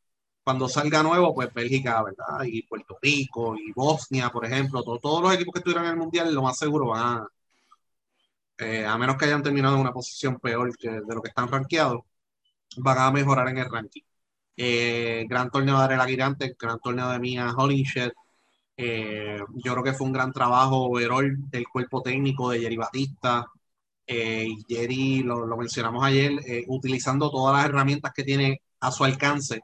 cuando salga nuevo, pues Bélgica, ¿verdad? Y Puerto Rico y Bosnia, por ejemplo, todos los equipos que estuvieron en el Mundial, lo más seguro van a, eh, a menos que hayan terminado en una posición peor que de lo que están rankeados, van a mejorar en el ranking. Eh, gran torneo de Arela Guirante, gran torneo de Mia Hollingshed. Eh, yo creo que fue un gran trabajo overall del cuerpo técnico de Jerry Batista. Eh, Jerry, lo, lo mencionamos ayer, utilizando todas las herramientas que tiene a su alcance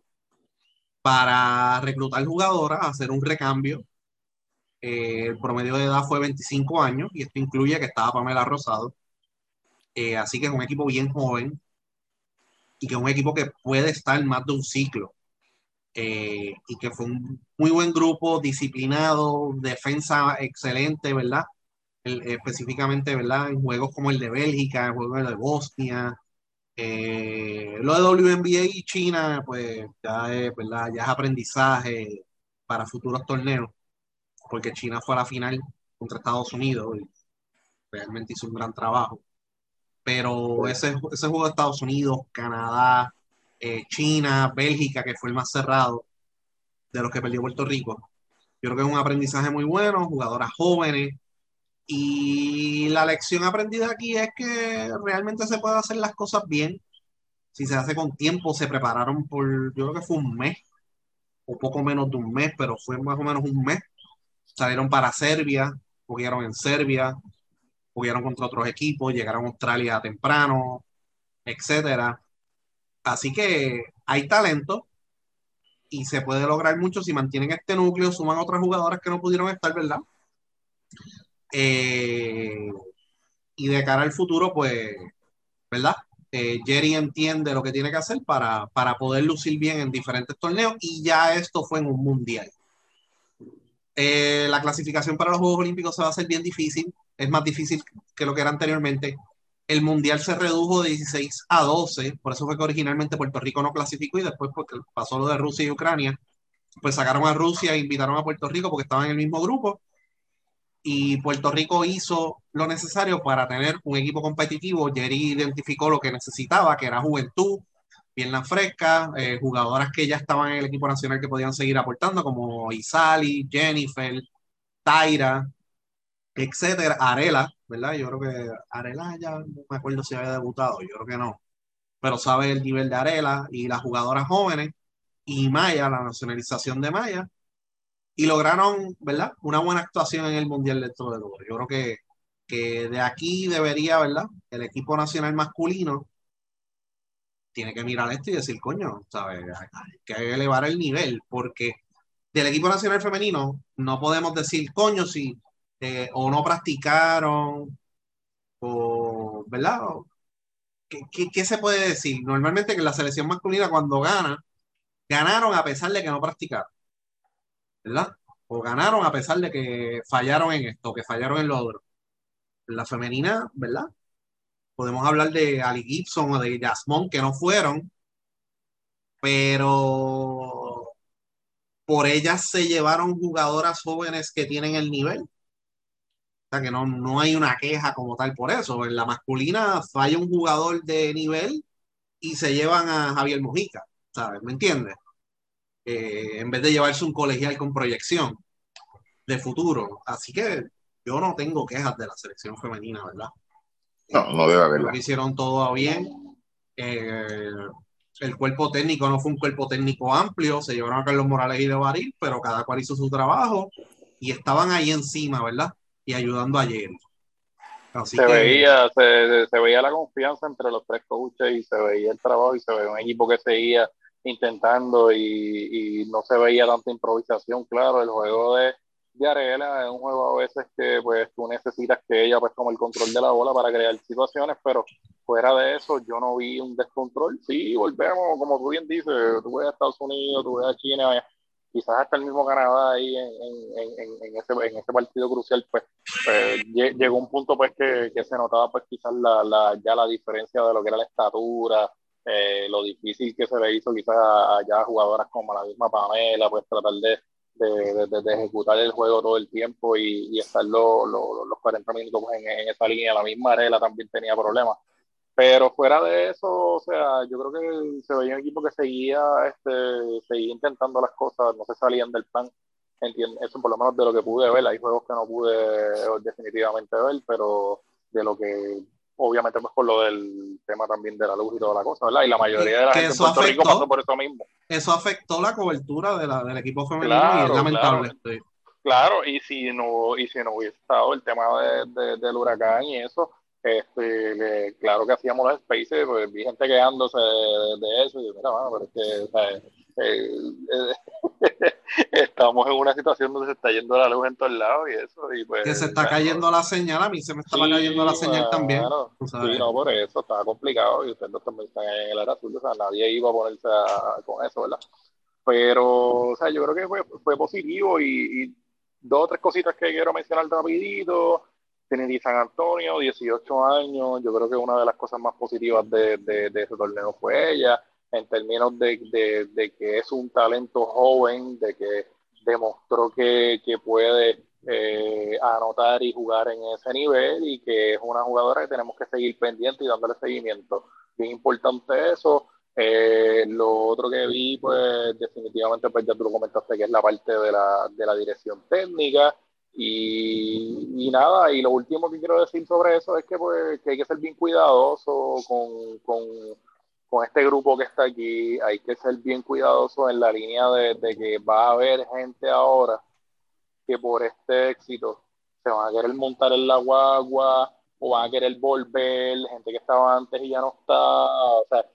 para reclutar jugadoras, hacer un recambio. Eh, el promedio de edad fue 25 años y esto incluye que estaba Pamela Rosado. Eh, así que es un equipo bien joven y que es un equipo que puede estar más de un ciclo. Eh, y que fue un muy buen grupo, disciplinado, defensa excelente, ¿verdad? específicamente, ¿verdad? En juegos como el de Bélgica, en juegos de Bosnia, eh, lo de WNBA y China, pues ya es, ¿verdad? ya es aprendizaje para futuros torneos, porque China fue a la final contra Estados Unidos y realmente hizo un gran trabajo. pero ese, ese juego de Estados Unidos, Canadá, eh, China, Bélgica, que fue el más cerrado de los que perdió Puerto Rico. Yo creo que es un aprendizaje muy bueno, jugadoras jóvenes. Y la lección aprendida aquí es que realmente se puede hacer las cosas bien. Si se hace con tiempo, se prepararon por, yo creo que fue un mes, o poco menos de un mes, pero fue más o menos un mes. Salieron para Serbia, jugaron en Serbia, jugaron contra otros equipos, llegaron a Australia temprano, etcétera. Así que hay talento y se puede lograr mucho si mantienen este núcleo, suman otras jugadoras que no pudieron estar, ¿verdad? Eh, y de cara al futuro, pues, ¿verdad? Eh, Jerry entiende lo que tiene que hacer para, para poder lucir bien en diferentes torneos y ya esto fue en un mundial. Eh, la clasificación para los Juegos Olímpicos se va a hacer bien difícil, es más difícil que lo que era anteriormente. El mundial se redujo de 16 a 12, por eso fue que originalmente Puerto Rico no clasificó y después porque pasó lo de Rusia y Ucrania, pues sacaron a Rusia e invitaron a Puerto Rico porque estaban en el mismo grupo y Puerto Rico hizo lo necesario para tener un equipo competitivo. Jerry identificó lo que necesitaba, que era juventud, piernas frescas, eh, jugadoras que ya estaban en el equipo nacional que podían seguir aportando, como Isali, Jennifer, Taira, etcétera, Arela, ¿verdad? Yo creo que Arela ya no me acuerdo si había debutado, yo creo que no, pero sabe el nivel de Arela y las jugadoras jóvenes y Maya, la nacionalización de Maya, y lograron, ¿verdad? Una buena actuación en el Mundial de Todo de Yo creo que, que de aquí debería, ¿verdad? El equipo nacional masculino tiene que mirar esto y decir, coño, ¿sabes? Hay que elevar el nivel, porque del equipo nacional femenino no podemos decir, coño, si eh, o no practicaron, o, ¿verdad? ¿Qué, qué, se puede decir? Normalmente que la selección masculina cuando gana, ganaron a pesar de que no practicaron, ¿verdad? O ganaron a pesar de que fallaron en esto, que fallaron en lo otro. La femenina, ¿verdad? Podemos hablar de Ali Gibson o de Jasmine que no fueron, pero por ellas se llevaron jugadoras jóvenes que tienen el nivel. O sea que no, no hay una queja como tal por eso. En la masculina falla un jugador de nivel y se llevan a Javier Mojica, ¿sabes? ¿Me entiendes? Eh, en vez de llevarse un colegial con proyección de futuro. Así que yo no tengo quejas de la selección femenina, ¿verdad? No, no debe haberla. Hicieron todo bien. Eh, el cuerpo técnico no fue un cuerpo técnico amplio, se llevaron a Carlos Morales y de Baril, pero cada cual hizo su trabajo y estaban ahí encima, ¿verdad? Y ayudando a Jerry. se, veía, se, se, veía la confianza entre los tres coaches y se veía el trabajo y se veía un equipo que seguía intentando y, y no se veía tanta improvisación, claro, el juego de, de Arela es un juego a veces que pues tú necesitas que ella pues tome el control de la bola para crear situaciones, pero fuera de eso yo no vi un descontrol. Sí, volvemos, como tú bien dices, tú ves a Estados Unidos, tú ves a China, quizás hasta el mismo Canadá ahí en, en, en, en ese, en ese partido crucial, pues, pues llegó un punto pues que, que, se notaba pues quizás la, la, ya la diferencia de lo que era la estatura, eh, lo difícil que se le hizo quizás allá a jugadoras como la misma Pamela, pues tratar de de, de, ejecutar el juego todo el tiempo y, y estar los 40 minutos en, en, esa línea. La misma Arela también tenía problemas. Pero fuera de eso, o sea, yo creo que se veía un equipo que seguía, este, seguía intentando las cosas, no se salían del plan. Entiendo, eso por lo menos de lo que pude ver. Hay juegos que no pude definitivamente ver, pero de lo que obviamente pues por lo del tema también de la luz y toda la cosa, ¿verdad? Y la mayoría de la gente en Puerto afectó, Rico pasó por eso mismo. Eso afectó la cobertura de la, del equipo femenino y es lamentable. Claro. claro, y si no, y si no hubiese estado el tema de, de, del huracán y eso, este, claro que hacíamos los spaces, pues vi gente quejándose de, de eso, y yo, mira, bueno, pero es que, o sea, eh, eh, estamos en una situación donde se está yendo la luz en todos lados y eso. Y pues, que se está cayendo la señal, a mí se me estaba cayendo la señal también. Sí, no, por eso estaba complicado y ustedes también están en el área azul, o sea, nadie iba a ponerse con eso, ¿verdad? Pero, o sea, yo creo que fue, fue positivo y, y, dos o tres cositas que quiero mencionar rapidito. Trinity San Antonio, 18 años, yo creo que una de las cosas más positivas de, de, de ese torneo fue ella en términos de, que es un talento joven, de que demostró que, puede eh, anotar y jugar en ese nivel y que es una jugadora que tenemos que seguir pendiente y dándole seguimiento. Bien importante eso. Eh, lo otro que vi, pues definitivamente, pues ya tú lo comentaste, que es la parte de la, de la dirección técnica. Y, nada, y lo último que quiero decir sobre eso es que, pues, que hay que ser bien cuidadoso con, con, con, este grupo que está aquí, hay que ser bien cuidadoso en la línea de, de que va a haber gente ahora que por este éxito se van a querer montar en la guagua o van a querer volver, gente que estaba antes y ya no está, o sea,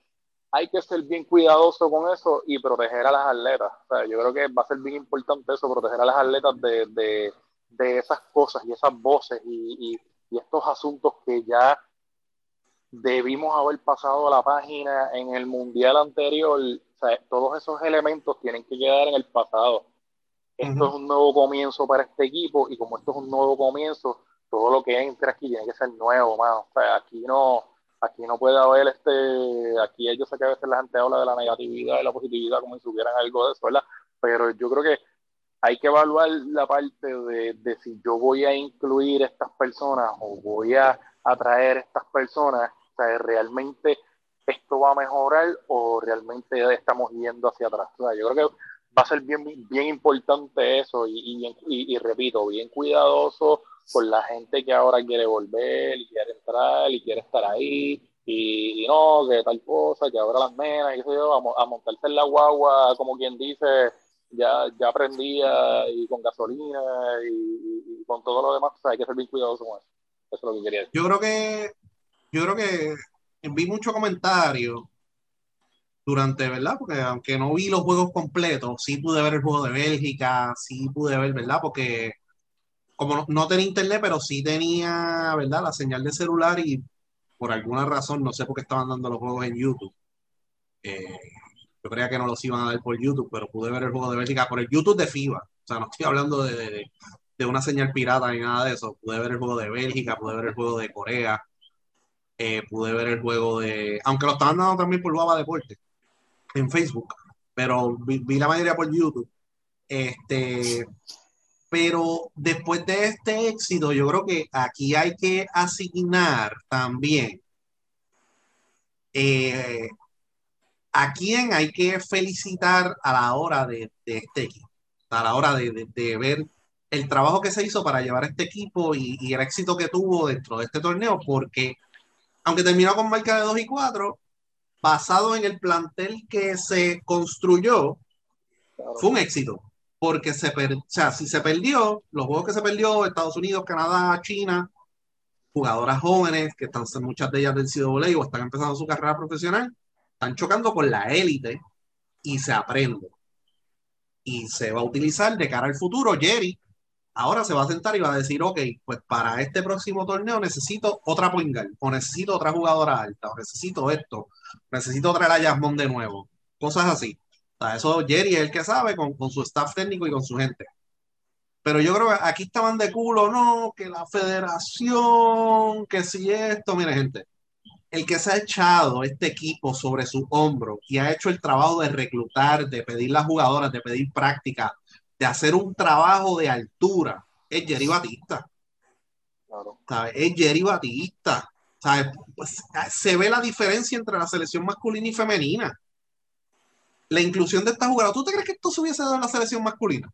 hay que ser bien cuidadoso con eso y proteger a las atletas. O sea, yo creo que va a ser bien importante eso, proteger a las atletas de, de esas cosas y esas voces y, y, y, estos asuntos que ya debimos haber pasado a la página en el mundial anterior. O sea, todos esos elementos tienen que quedar en el pasado esto es un nuevo comienzo para este equipo y como esto es un nuevo comienzo, todo lo que entre aquí tiene que ser nuevo, mano. O sea, aquí no, aquí no puede haber este, aquí ellos sé que a veces la gente habla de la negatividad y la positividad como si supieran algo de eso, ¿verdad? Pero yo creo que hay que evaluar la parte de, de si yo voy a incluir estas personas o voy a atraer estas personas, o sea, realmente esto va a mejorar o realmente estamos yendo hacia atrás. O sea, yo creo que va a ser bien, bien importante eso y, y, y, repito, bien cuidadoso con la gente que ahora quiere volver y quiere entrar y quiere estar ahí y, no, que tal cosa, que ahora las menas y eso, a, a montarse en la guagua, como quien dice, ya, ya aprendía y con gasolina y, con todo lo demás, hay que ser bien cuidadoso con eso. Eso es lo que quería decir. Yo creo que, yo creo que vi muchos comentarios durante, ¿verdad? Porque aunque no vi los juegos completos, sí pude ver el juego de Bélgica, sí pude ver, ¿verdad? Porque como no, tenía internet, pero sí tenía, ¿verdad? La señal de celular y por alguna razón, no sé por qué estaban dando los juegos en YouTube. Eh, yo creía que no los iban a dar por YouTube, pero pude ver el juego de Bélgica por el YouTube de FIBA. O sea, no estoy hablando de, de, una señal pirata ni nada de eso. Pude ver el juego de Bélgica, pude ver el juego de Corea, eh, pude ver el juego de. Aunque lo estaban dando también por Baba Deporte en Facebook, pero vi, la mayoría por YouTube. Este, pero después de este éxito, yo creo que aquí hay que asignar también eh, a quién hay que felicitar a la hora de, este equipo, a la hora de, ver el trabajo que se hizo para llevar este equipo y, y, el éxito que tuvo dentro de este torneo, porque aunque terminó con marca de 2 y 4, basado en el plantel que se construyó, fue un éxito. Porque se o sea, si se perdió, los juegos que se perdió, Estados Unidos, Canadá, China, jugadoras jóvenes que están muchas de ellas del CWA o están empezando su carrera profesional, están chocando con la élite y se aprende. Y se va a utilizar de cara al futuro. Jerry ahora se va a sentar y va a decir, ok, pues para este próximo torneo necesito otra point o necesito otra jugadora alta, o necesito esto, necesito traer a Jasmine de nuevo, cosas así. O sea, eso Jerry es el que sabe con, con, su staff técnico y con su gente. Pero yo creo que aquí estaban de culo, no, que la federación, que si esto, mire gente, el que se ha echado este equipo sobre su hombro y ha hecho el trabajo de reclutar, de pedir las jugadoras, de pedir práctica, de hacer un trabajo de altura, es Jerry Batista. Claro. Es Jerry Batista. Pues, se ve la diferencia entre la selección masculina y femenina. La inclusión de esta jugada. ¿Tú te crees que esto se hubiese dado en la selección masculina?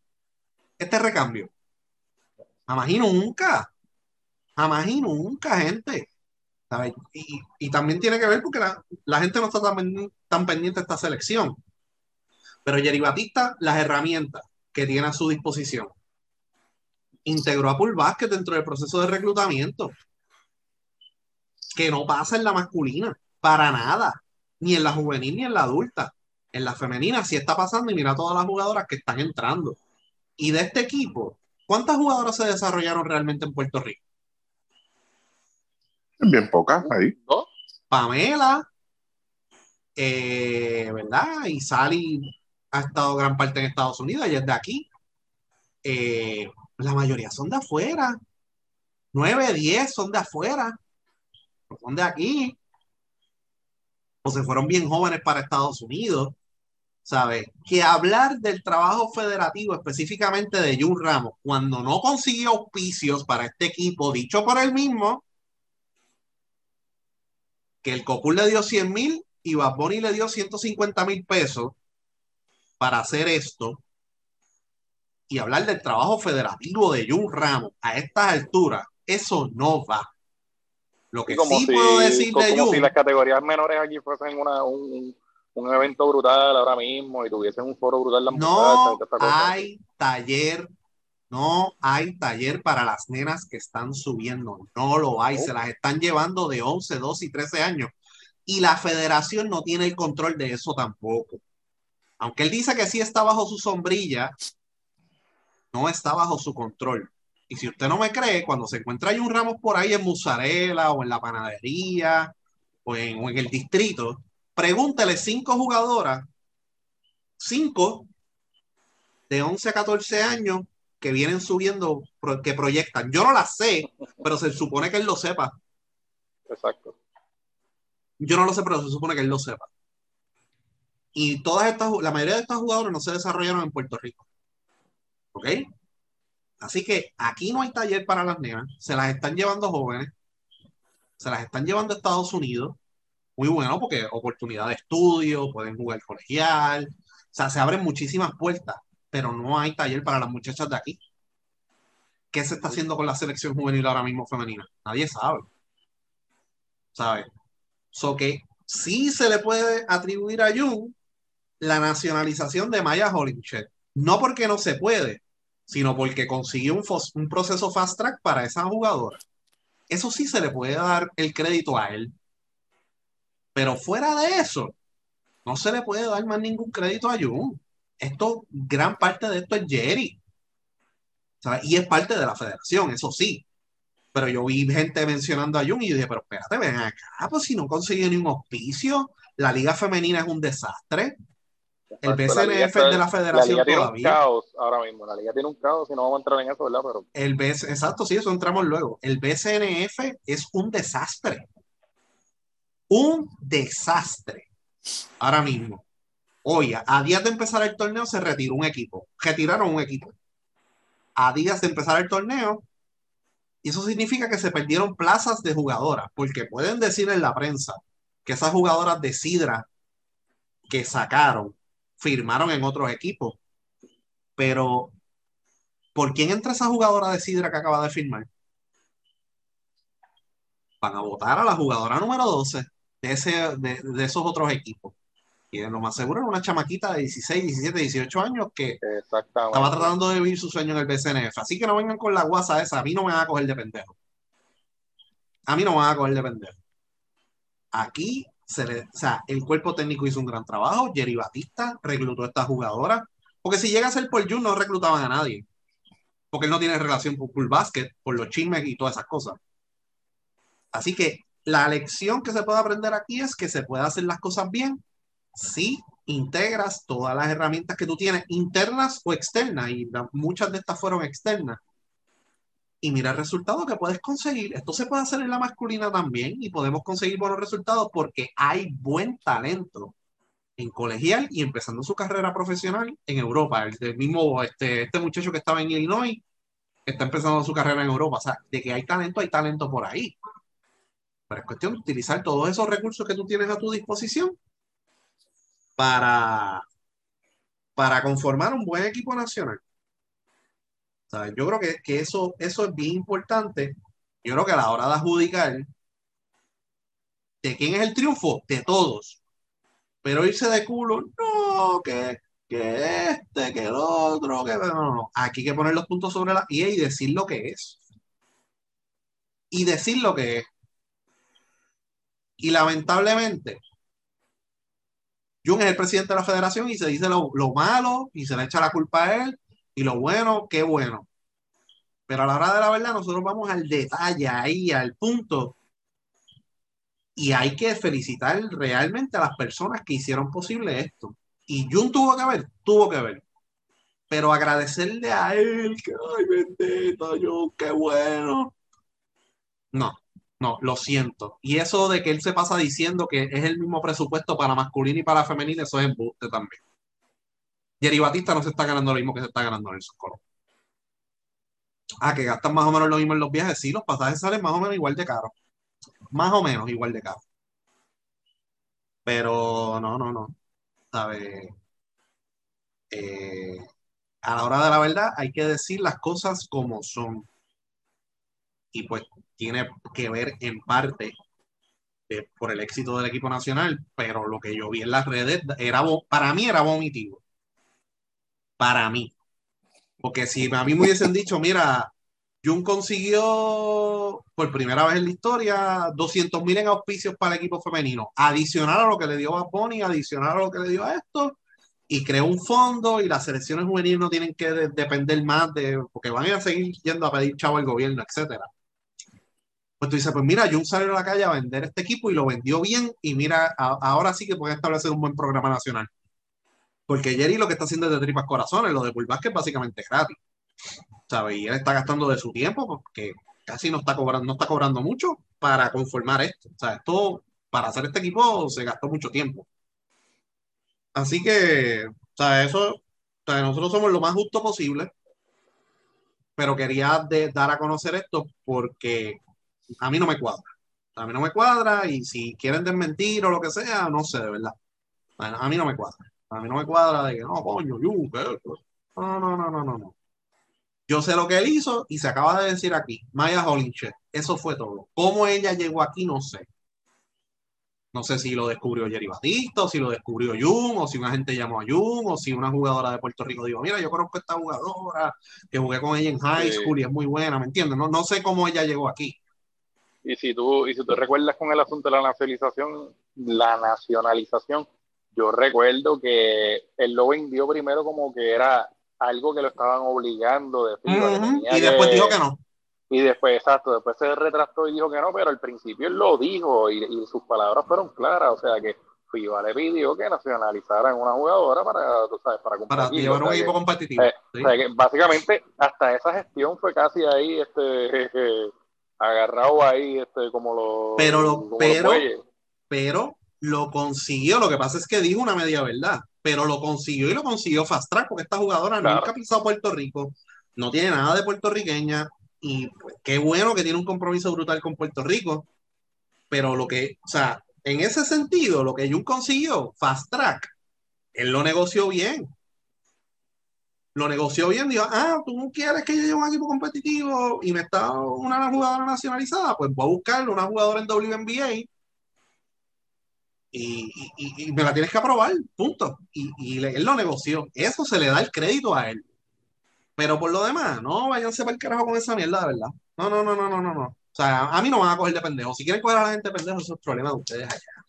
Este recambio. Jamás y nunca. Jamás y nunca, gente. Y, también tiene que ver porque la, gente no está tan, pendiente de esta selección. Pero Jerry Batista, las herramientas que tiene a su disposición. Integró a Pool Basket dentro del proceso de reclutamiento que no pasa en la masculina, para nada, ni en la juvenil ni en la adulta. En la femenina sí está pasando y mira todas las jugadoras que están entrando. Y de este equipo, ¿cuántas jugadoras se desarrollaron realmente en Puerto Rico? Bien pocas, ahí. Pamela, eh, ¿verdad? Y Sally ha estado gran parte en Estados Unidos, ella es de aquí. Eh, la mayoría son de afuera. 9, 10 son de afuera son de aquí, o se fueron bien jóvenes para Estados Unidos. ¿Sabes? Que hablar del trabajo federativo específicamente de Jun Ramos, cuando no consiguió auspicios para este equipo, dicho por él mismo, que el Cocul le dio 100 mil y Bad le dio 150 mil pesos para hacer esto y hablar del trabajo federativo de Jun Ramos a estas alturas, eso no va. Lo que sí puedo decir de Jun, si las categorías menores aquí fuesen un, un, evento brutal ahora mismo y tuviesen un foro brutal. no hay taller, no hay taller para las nenas que están subiendo, no lo hay, se las están llevando de 11, 12 y 13 años y la federación no tiene el control de eso tampoco. Aunque él dice que sí está bajo su sombrilla, no está bajo su control. Y si usted no me cree, cuando se encuentra hay un Ramos por ahí en Musarela o en la panadería o en, o en el distrito, pregúntele cinco jugadoras, cinco de 11 a 14 años que vienen subiendo, que proyectan. Yo no las sé, pero se supone que él lo sepa. Exacto. Yo no lo sé, pero se supone que él lo sepa. Y todas estas, la mayoría de estos jugadores no se desarrollaron en Puerto Rico. ¿Ok? Así que aquí no hay taller para las nenas, se las están llevando jóvenes, se las están llevando a Estados Unidos. Muy bueno, porque oportunidad de estudio, pueden jugar colegial, o sea, se abren muchísimas puertas, pero no hay taller para las muchachas de aquí. ¿Qué se está haciendo con la selección juvenil ahora mismo femenina? Nadie sabe. ¿Sabe? So que sí se le puede atribuir a Jung la nacionalización de Maya Hollingshead. No porque no se puede, sino porque consiguió un, un proceso fast track para esa jugadora. Eso sí se le puede dar el crédito a él. Pero fuera de eso, no se le puede dar más ningún crédito a Jung. Esto, gran parte de esto es Jerry. Y es parte de la federación, eso sí. Pero yo vi gente mencionando a Jung y dije, pero espérate, ven acá, pues si no consigue ni un auspicio, la liga femenina es un desastre. El BCNF es de la federación la liga todavía. Tiene un caos ahora mismo, la liga tiene un caos y no vamos a entrar en eso, ¿verdad? Pero... El BC, exacto, sí, eso entramos luego. El BCNF es un desastre. Un desastre. Ahora mismo. Oye, a días de empezar el torneo se retiró un equipo. Retiraron un equipo. A días de empezar el torneo, y eso significa que se perdieron plazas de jugadoras, porque pueden decir en la prensa que esas jugadoras de Sidra que sacaron firmaron en otros equipos. Pero, ¿por quién entra esa jugadora de Sidra que acaba de firmar? Van a votar a la jugadora número 12 de, ese, de esos otros equipos. Y lo más seguro era una chamaquita de 16, 17, 18 años que estaba tratando de vivir su sueño en el BCNF. Así que no vengan con la guasa esa. A mí no me van a coger de pendejo. A mí no me van a coger de pendejo. Aquí, se le, o sea, el cuerpo técnico hizo un gran trabajo. Jerry Batista reclutó a esta jugadora. Porque si llega a ser por Jun, no reclutaban a nadie. Porque él no tiene relación con Cool Basket, por los chismes y todas esas cosas. Así que la lección que se puede aprender aquí es que se puede hacer las cosas bien si integras todas las herramientas que tú tienes, internas o externas, y muchas de estas fueron externas, y mira el resultado que puedes conseguir. Esto se puede hacer en la masculina también y podemos conseguir buenos resultados porque hay buen talento en colegial y empezando su carrera profesional en Europa. El, mismo, este, este muchacho que estaba en Illinois está empezando su carrera en Europa. O sea, de que hay talento, hay talento por ahí. Pero es cuestión de utilizar todos esos recursos que tú tienes a tu disposición para, para conformar un buen equipo nacional. Yo creo que, que, eso, eso es bien importante. Yo creo que a la hora de adjudicar, ¿de quién es el triunfo? De todos. Pero irse de culo, no, que, que este, que el otro, que no, no, Aquí hay que poner los puntos sobre la I y decir lo que es. Y decir lo que es. Y lamentablemente, Jun es el presidente de la federación y se dice lo, malo y se le echa la culpa a él y lo bueno, qué bueno. Pero a la hora de la verdad, nosotros vamos al detalle, ahí, al punto. Y hay que felicitar realmente a las personas que hicieron posible esto. Y Jun tuvo que ver, tuvo que ver. Pero agradecerle a él, que, ay, bendito, Jun, qué bueno. No, no, lo siento. Y eso de que él se pasa diciendo que es el mismo presupuesto para masculino y para femenino, eso es embuste también. Jerry Batista no se está ganando lo mismo que se está ganando en el Colón. Ah, que gastan más o menos lo mismo en los viajes. Sí, los pasajes salen más o menos igual de caros. Más o menos igual de caros. Pero no, no, no. ¿Sabes? Eh, a la hora de la verdad hay que decir las cosas como son. Y pues tiene que ver en parte por el éxito del equipo nacional, pero lo que yo vi en las redes era para mí era vomitivo. Para mí. Porque si a mí me hubiesen dicho, mira, Jun consiguió por primera vez en la historia 200 mil en auspicios para el equipo femenino, adicional a lo que le dio a Bonnie, adicional a lo que le dio a esto, y creó un fondo y las selecciones juveniles no tienen que depender más de, porque van a seguir yendo a pedir chavo al gobierno, etcétera. Pues tú dices, pues mira, Jun salió a la calle a vender este equipo y lo vendió bien y mira, ahora sí que puede establecer un buen programa nacional. Porque Jerry lo que está haciendo es de tripas corazones, lo de Bull es básicamente gratis. ¿Sabes? Y él está gastando de su tiempo porque casi no está cobrando, no está cobrando mucho para conformar esto. O sea, esto, para hacer este equipo se gastó mucho tiempo. Así que, o sea, eso, o sea, nosotros somos lo más justo posible, pero quería dar a conocer esto porque a mí no me cuadra. A mí no me cuadra y si quieren desmentir o lo que sea, no sé, de verdad. a mí no me cuadra. A mí no me cuadra de que no, coño, you, No, no, no, no, no, no. Yo sé lo que él hizo y se acaba de decir aquí, Maya Holinche. Eso fue todo. ¿Cómo ella llegó aquí? No sé. No sé si lo descubrió Jerry Batista, o si lo descubrió Jun, o si una gente llamó a Jun, o si una jugadora de Puerto Rico dijo, mira, yo conozco a esta jugadora, que jugué con ella en high school y es muy buena, ¿me entiendes? No, no sé cómo ella llegó aquí. Y si tú, y si tú recuerdas con el asunto de la nacionalización, la nacionalización, yo recuerdo que él lo vendió primero como que era algo que lo estaban obligando de y después dijo que no. Y después, exacto, después se retractó y dijo que no, pero al principio él lo dijo y, sus palabras fueron claras, o sea que FIBA le pidió que nacionalizaran una jugadora para, tú sabes, para Para llevar un equipo competitivo. Eh, básicamente, hasta esa gestión fue casi ahí, este, agarrado ahí, este, como lo... Pero, lo, pero, pero lo consiguió, lo que pasa es que dijo una media verdad, pero lo consiguió y lo consiguió fast track, porque esta jugadora nunca ha pisado Puerto Rico, no tiene nada de puertorriqueña, y pues, qué bueno que tiene un compromiso brutal con Puerto Rico, pero lo que, o sea, en ese sentido, lo que Jun consiguió, fast track, él lo negoció bien. Lo negoció bien, dijo, ah, tú no quieres que yo lleve un equipo competitivo y me está una jugadora nacionalizada, pues voy a buscarle una jugadora en WNBA y, me la tienes que aprobar, punto. Y, él lo negoció. Eso se le da el crédito a él. Pero por lo demás, no váyanse para el carajo con esa mierda, de verdad. No, no, no, no, no, no, no. O sea, a mí no van a coger de pendejo. Si quieren coger a la gente de pendejo, eso es problema de ustedes allá.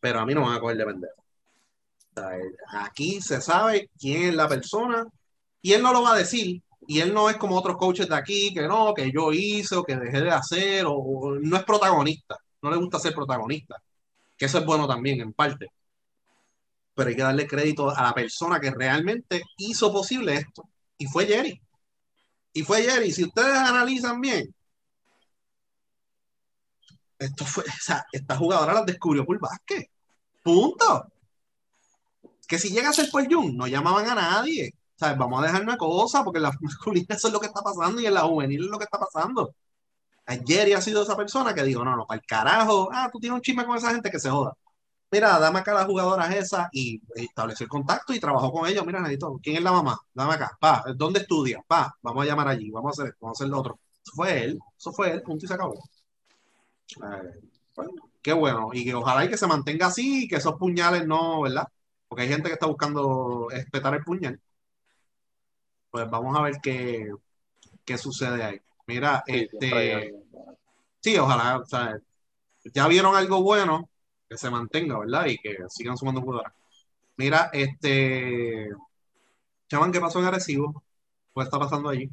Pero a mí no van a coger de pendejo. Aquí se sabe quién es la persona y él no lo va a decir. Y él no es como otros coaches de aquí, que no, que yo hice o que dejé de hacer, o no es protagonista. No le gusta ser protagonista. Que eso es bueno también, en parte. Pero hay que darle crédito a la persona que realmente hizo posible esto y fue Jerry. Y fue Jerry. Si ustedes analizan bien, esto fue, esta jugadora la descubrió por básquet. Punto. Que si llega a ser por Jun, no llamaban a nadie. Sea, vamos a dejar una cosa, porque en la masculina eso es lo que está pasando y en la juvenil es lo que está pasando. Jerry ha sido esa persona que dijo, no, no, para el carajo, ah, tú tienes un chisme con esa gente que se joda mira, dame acá a las jugadoras esas y estableció el contacto y trabajó con ellos. Mira, necesito, ¿quién es la mamá? Dame acá, pa, ¿dónde estudia? Pa, vamos a llamar allí, vamos a hacer vamos a hacer lo otro. Eso fue él, eso fue él, punto y se acabó. Eh, qué bueno, y que ojalá y que se mantenga así y que esos puñales no, ¿verdad? Porque hay gente que está buscando espetar el puñal. Pues vamos a ver qué, qué sucede ahí. Mira, este. Sí, ojalá, o sea, ya vieron algo bueno, que se mantenga, ¿verdad? Y que sigan sumando jugadores. Mira, este. Chaman, ¿qué pasó en Arecibo? ¿Qué está pasando allí?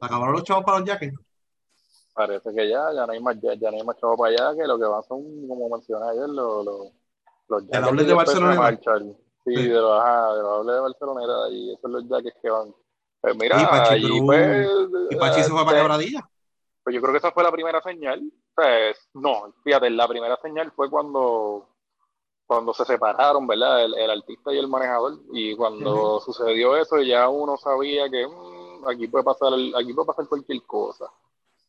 ¿Acabaron los chavos para los jackets? Parece que ya, ya no hay más, ya, no hay más chavos para allá, que lo que van son, como mencioné ayer, los, los, jackets. de Barcelona? Sí, de los, ajá, de los de Barcelona y esos son los jackets que van. Pues mira, y, pues, ¿Y Pachi se fue para Quebradilla? Pues yo creo que esa fue la primera señal. Pues, no, fíjate, la primera señal fue cuando cuando se separaron, ¿verdad? El, artista y el manejador. Y cuando sucedió eso, ya uno sabía que mm, aquí puede pasar aquí puede pasar cualquier cosa.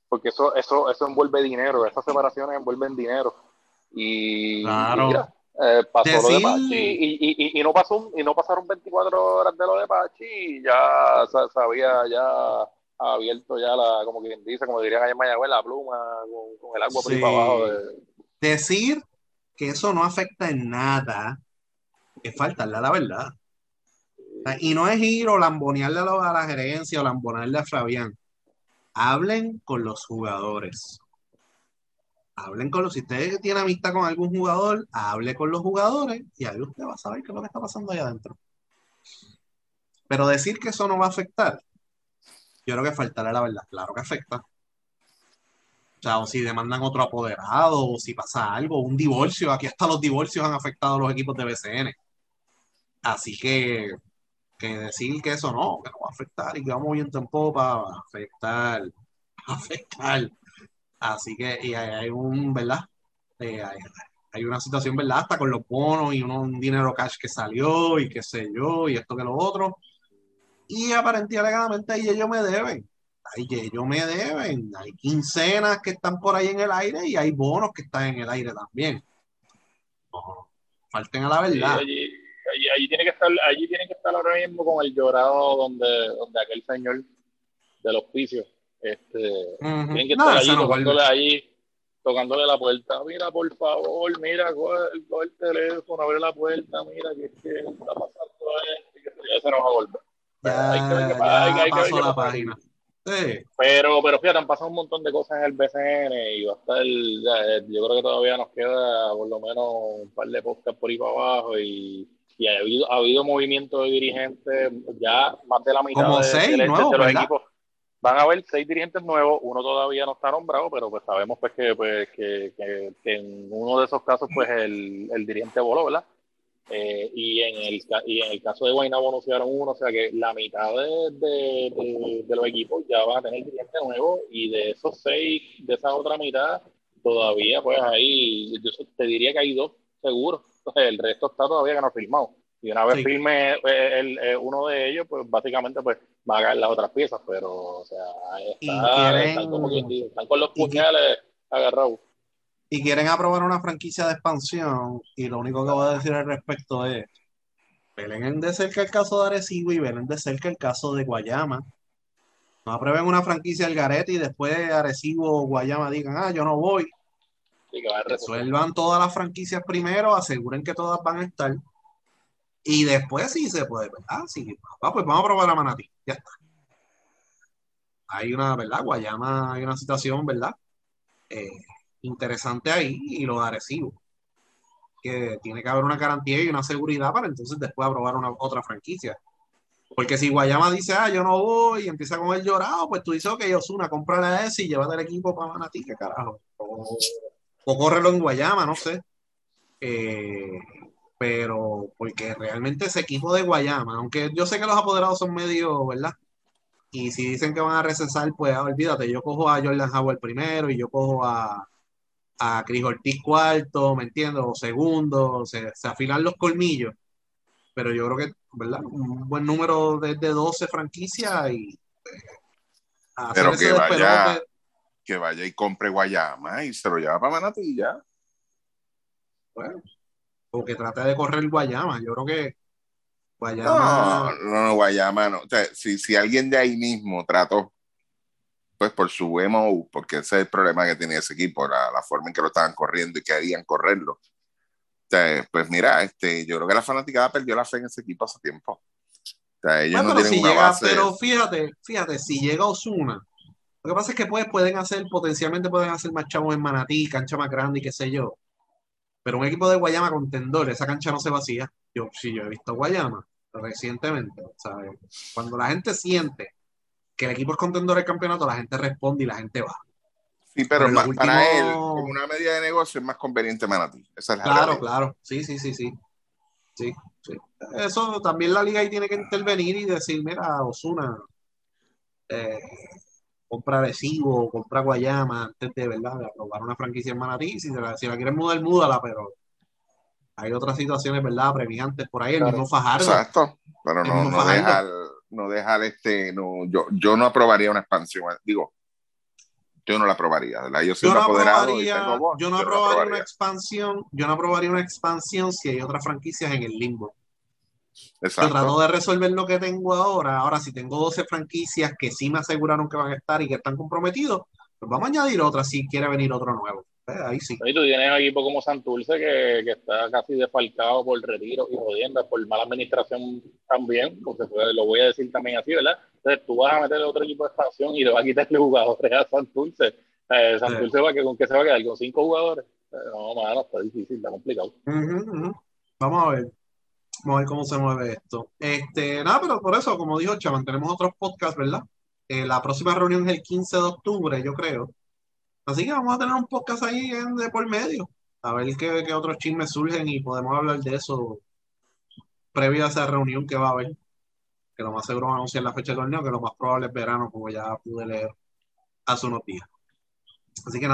Porque eso, eso, eso envuelve dinero, esas separaciones envuelven dinero. Y, mira, eh, pasó lo de Pachi y, y, no pasó y no pasaron 24 horas de lo de Pachi y ya sabía ya abierto ya la, como quien dice, como dirían allá en Mayagüez, la pluma con, el agua por ahí para abajo. Decir que eso no afecta en nada es faltarle a la verdad. Y no es ir o lambonearle a la gerencia o lambonearle a Fabián. Hablen con los jugadores. Hablen con los. Si usted tiene amistad con algún jugador, hable con los jugadores y ahí usted va a saber qué es lo que está pasando ahí adentro. Pero decir que eso no va a afectar, yo creo que faltará la verdad. Claro que afecta. O sea, o si demandan otro apoderado, o si pasa algo, un divorcio. Aquí hasta los divorcios han afectado a los equipos de BCN. Así que, que decir que eso no, que no va a afectar y que vamos bien tampoco para afectar, afectar. Así que y hay, un, ¿verdad? Eh, hay, una situación, ¿verdad? Hasta con los bonos y un dinero cash que salió y qué sé yo, y esto que lo otro y aparentemente alegadamente ellos me deben. Ahí ellos me deben. Hay quincenas que están por ahí en el aire y hay bonos que están en el aire también. falten a la verdad. allí, allí, tiene que estar, allí tiene que estar ahora mismo con el llorado donde, donde aquel señor del hospicio. Este, Tienen que estar allí tocándole ahí, tocándole la puerta. Mira, por favor, mira, coge, el teléfono, abre la puerta, mira, que, que está pasando esto, que ya se nos va a volver. Pero, pero fíjate, han pasado un montón de cosas en el BCN y va a estar, yo creo que todavía nos queda por lo menos un par de podcasts por ahí para abajo y, y ha, habido, ha habido movimiento de dirigentes, ya más de la mitad de, los equipos. Van a haber seis dirigentes nuevos, uno todavía no está nombrado, pero pues sabemos pues que, pues, que, en uno de esos casos pues el, el dirigente voló, ¿verdad? Eh, y, en el, y en el caso de Guaynabo anunciaron uno, o sea que la mitad de, de, los equipos ya van a tener cliente nuevo y de esos seis, de esa otra mitad, todavía pues ahí, yo te diría que hay dos seguros, el resto está todavía que no firmado. Y una vez firme eh, el, eh, uno de ellos, pues básicamente pues va a ganar las otras piezas, pero o sea, está, están, como quien dice, están con los puñales agarrados y quieren aprobar una franquicia de expansión y lo único que voy a decir al respecto es velen de cerca el caso de Arecibo y velen de cerca el caso de Guayama. No aprueben una franquicia del Garete y después Arecibo o Guayama digan, ah, yo no voy. Resuelvan todas las franquicias primero, aseguren que todas van a estar. Y después sí se puede, ¿verdad? Sí, ah, pues vamos a probar a Manatí. Ya está. Hay una, ¿verdad? Guayama, hay una situación, ¿verdad? Eh, interesante ahí y lo de Que tiene que haber una garantía y una seguridad para entonces después aprobar una otra franquicia. Porque si Guayama dice, ah, yo no voy, y empieza con el llorado, pues tú dices, ok, Osuna, cómprale ese y llévate el equipo para Manatí, que carajo. O, o córrelo en Guayama, no sé. Eh, pero porque realmente ese equipo de Guayama, aunque yo sé que los apoderados son medio, ¿verdad? Y si dicen que van a recesar, pues ah, olvídate, yo cojo a Jordan Howard primero y yo cojo a, a Cris Ortiz cuarto, ¿me entiendes? O segundo, se, afilan los colmillos. Pero yo creo que, ¿verdad? Un buen número de, 12 franquicias y. Eh, pero que vaya, que vaya y compre Guayama y se lo lleva para Manatí ya. Bueno, o que trate de correr Guayama. Yo creo que Guayama. No, no, no Guayama no. O sea, si, si alguien de ahí mismo trató pues por su MO, porque ese es el problema que tenía ese equipo, la, la forma en que lo estaban corriendo y que querían correrlo. pues mira, este, yo creo que la fanaticada perdió la fe en ese equipo hace tiempo. O sea, ellos no si llega, Pero fíjate, fíjate, si llega Osuna, lo que pasa es que pues, pueden hacer, potencialmente pueden hacer más chavos en Manatí, cancha más grande y qué sé yo. Pero un equipo de Guayama contendor, esa cancha no se vacía. Yo sí, yo he visto Guayama recientemente. ¿sabes? Cuando la gente siente que el equipo es contendor del campeonato, la gente responde y la gente va. Sí, pero, para él, como una medida de negocio, es más conveniente Manatí. Esa es claro, claro. Sí, sí, sí, sí. Sí, sí. Eso también la liga ahí tiene que intervenir y decir, mira, Osuna, eh, compra Recibo, compra Guayama, antes de verdad, de aprobar una franquicia en Manatí. Si, la, si la quieren mudar, múdala, pero hay otras situaciones, ¿verdad? Premiantes por ahí, el mismo Fajardo. Exacto, pero no, no dejar, no dejar este, no, yo, yo no aprobaría una expansión, digo, yo no la aprobaría, ¿verdad? Yo soy yo no aprobaría, yo no aprobaría una expansión, yo no aprobaría una expansión si hay otras franquicias en el limbo. Exacto. Trato de resolver lo que tengo ahora. Ahora, si tengo 12 franquicias que sí me aseguraron que van a estar y que están comprometidos, pues vamos a añadir otra si quiere venir otro nuevo. Eh, ahí sí. Y tú tienes un equipo como Santurce que, que, está casi desfalcado por retiro y jodiendo por mala administración también, porque pues, lo voy a decir también así, ¿verdad? Entonces tú vas a meter otro equipo de expansión y le vas a quitarle jugadores a Santurce. Eh, Santurce va que, con qué se va a quedar con cinco jugadores. Eh, no, mano, está difícil, está complicado. Vamos a ver. Vamos a ver cómo se mueve esto. Este, nada, pero por eso, como dijo Chaman, tenemos otros podcasts, ¿verdad? Eh, la próxima reunión es el 15 de octubre, yo creo. Así que vamos a tener un podcast ahí de por medio. A ver qué, qué otros chismes surgen y podemos hablar de eso previo a esa reunión que va a haber. Que lo más seguro va a anunciar la fecha del torneo, que lo más probable es verano, como ya pude leer hace unos días. Así que nada.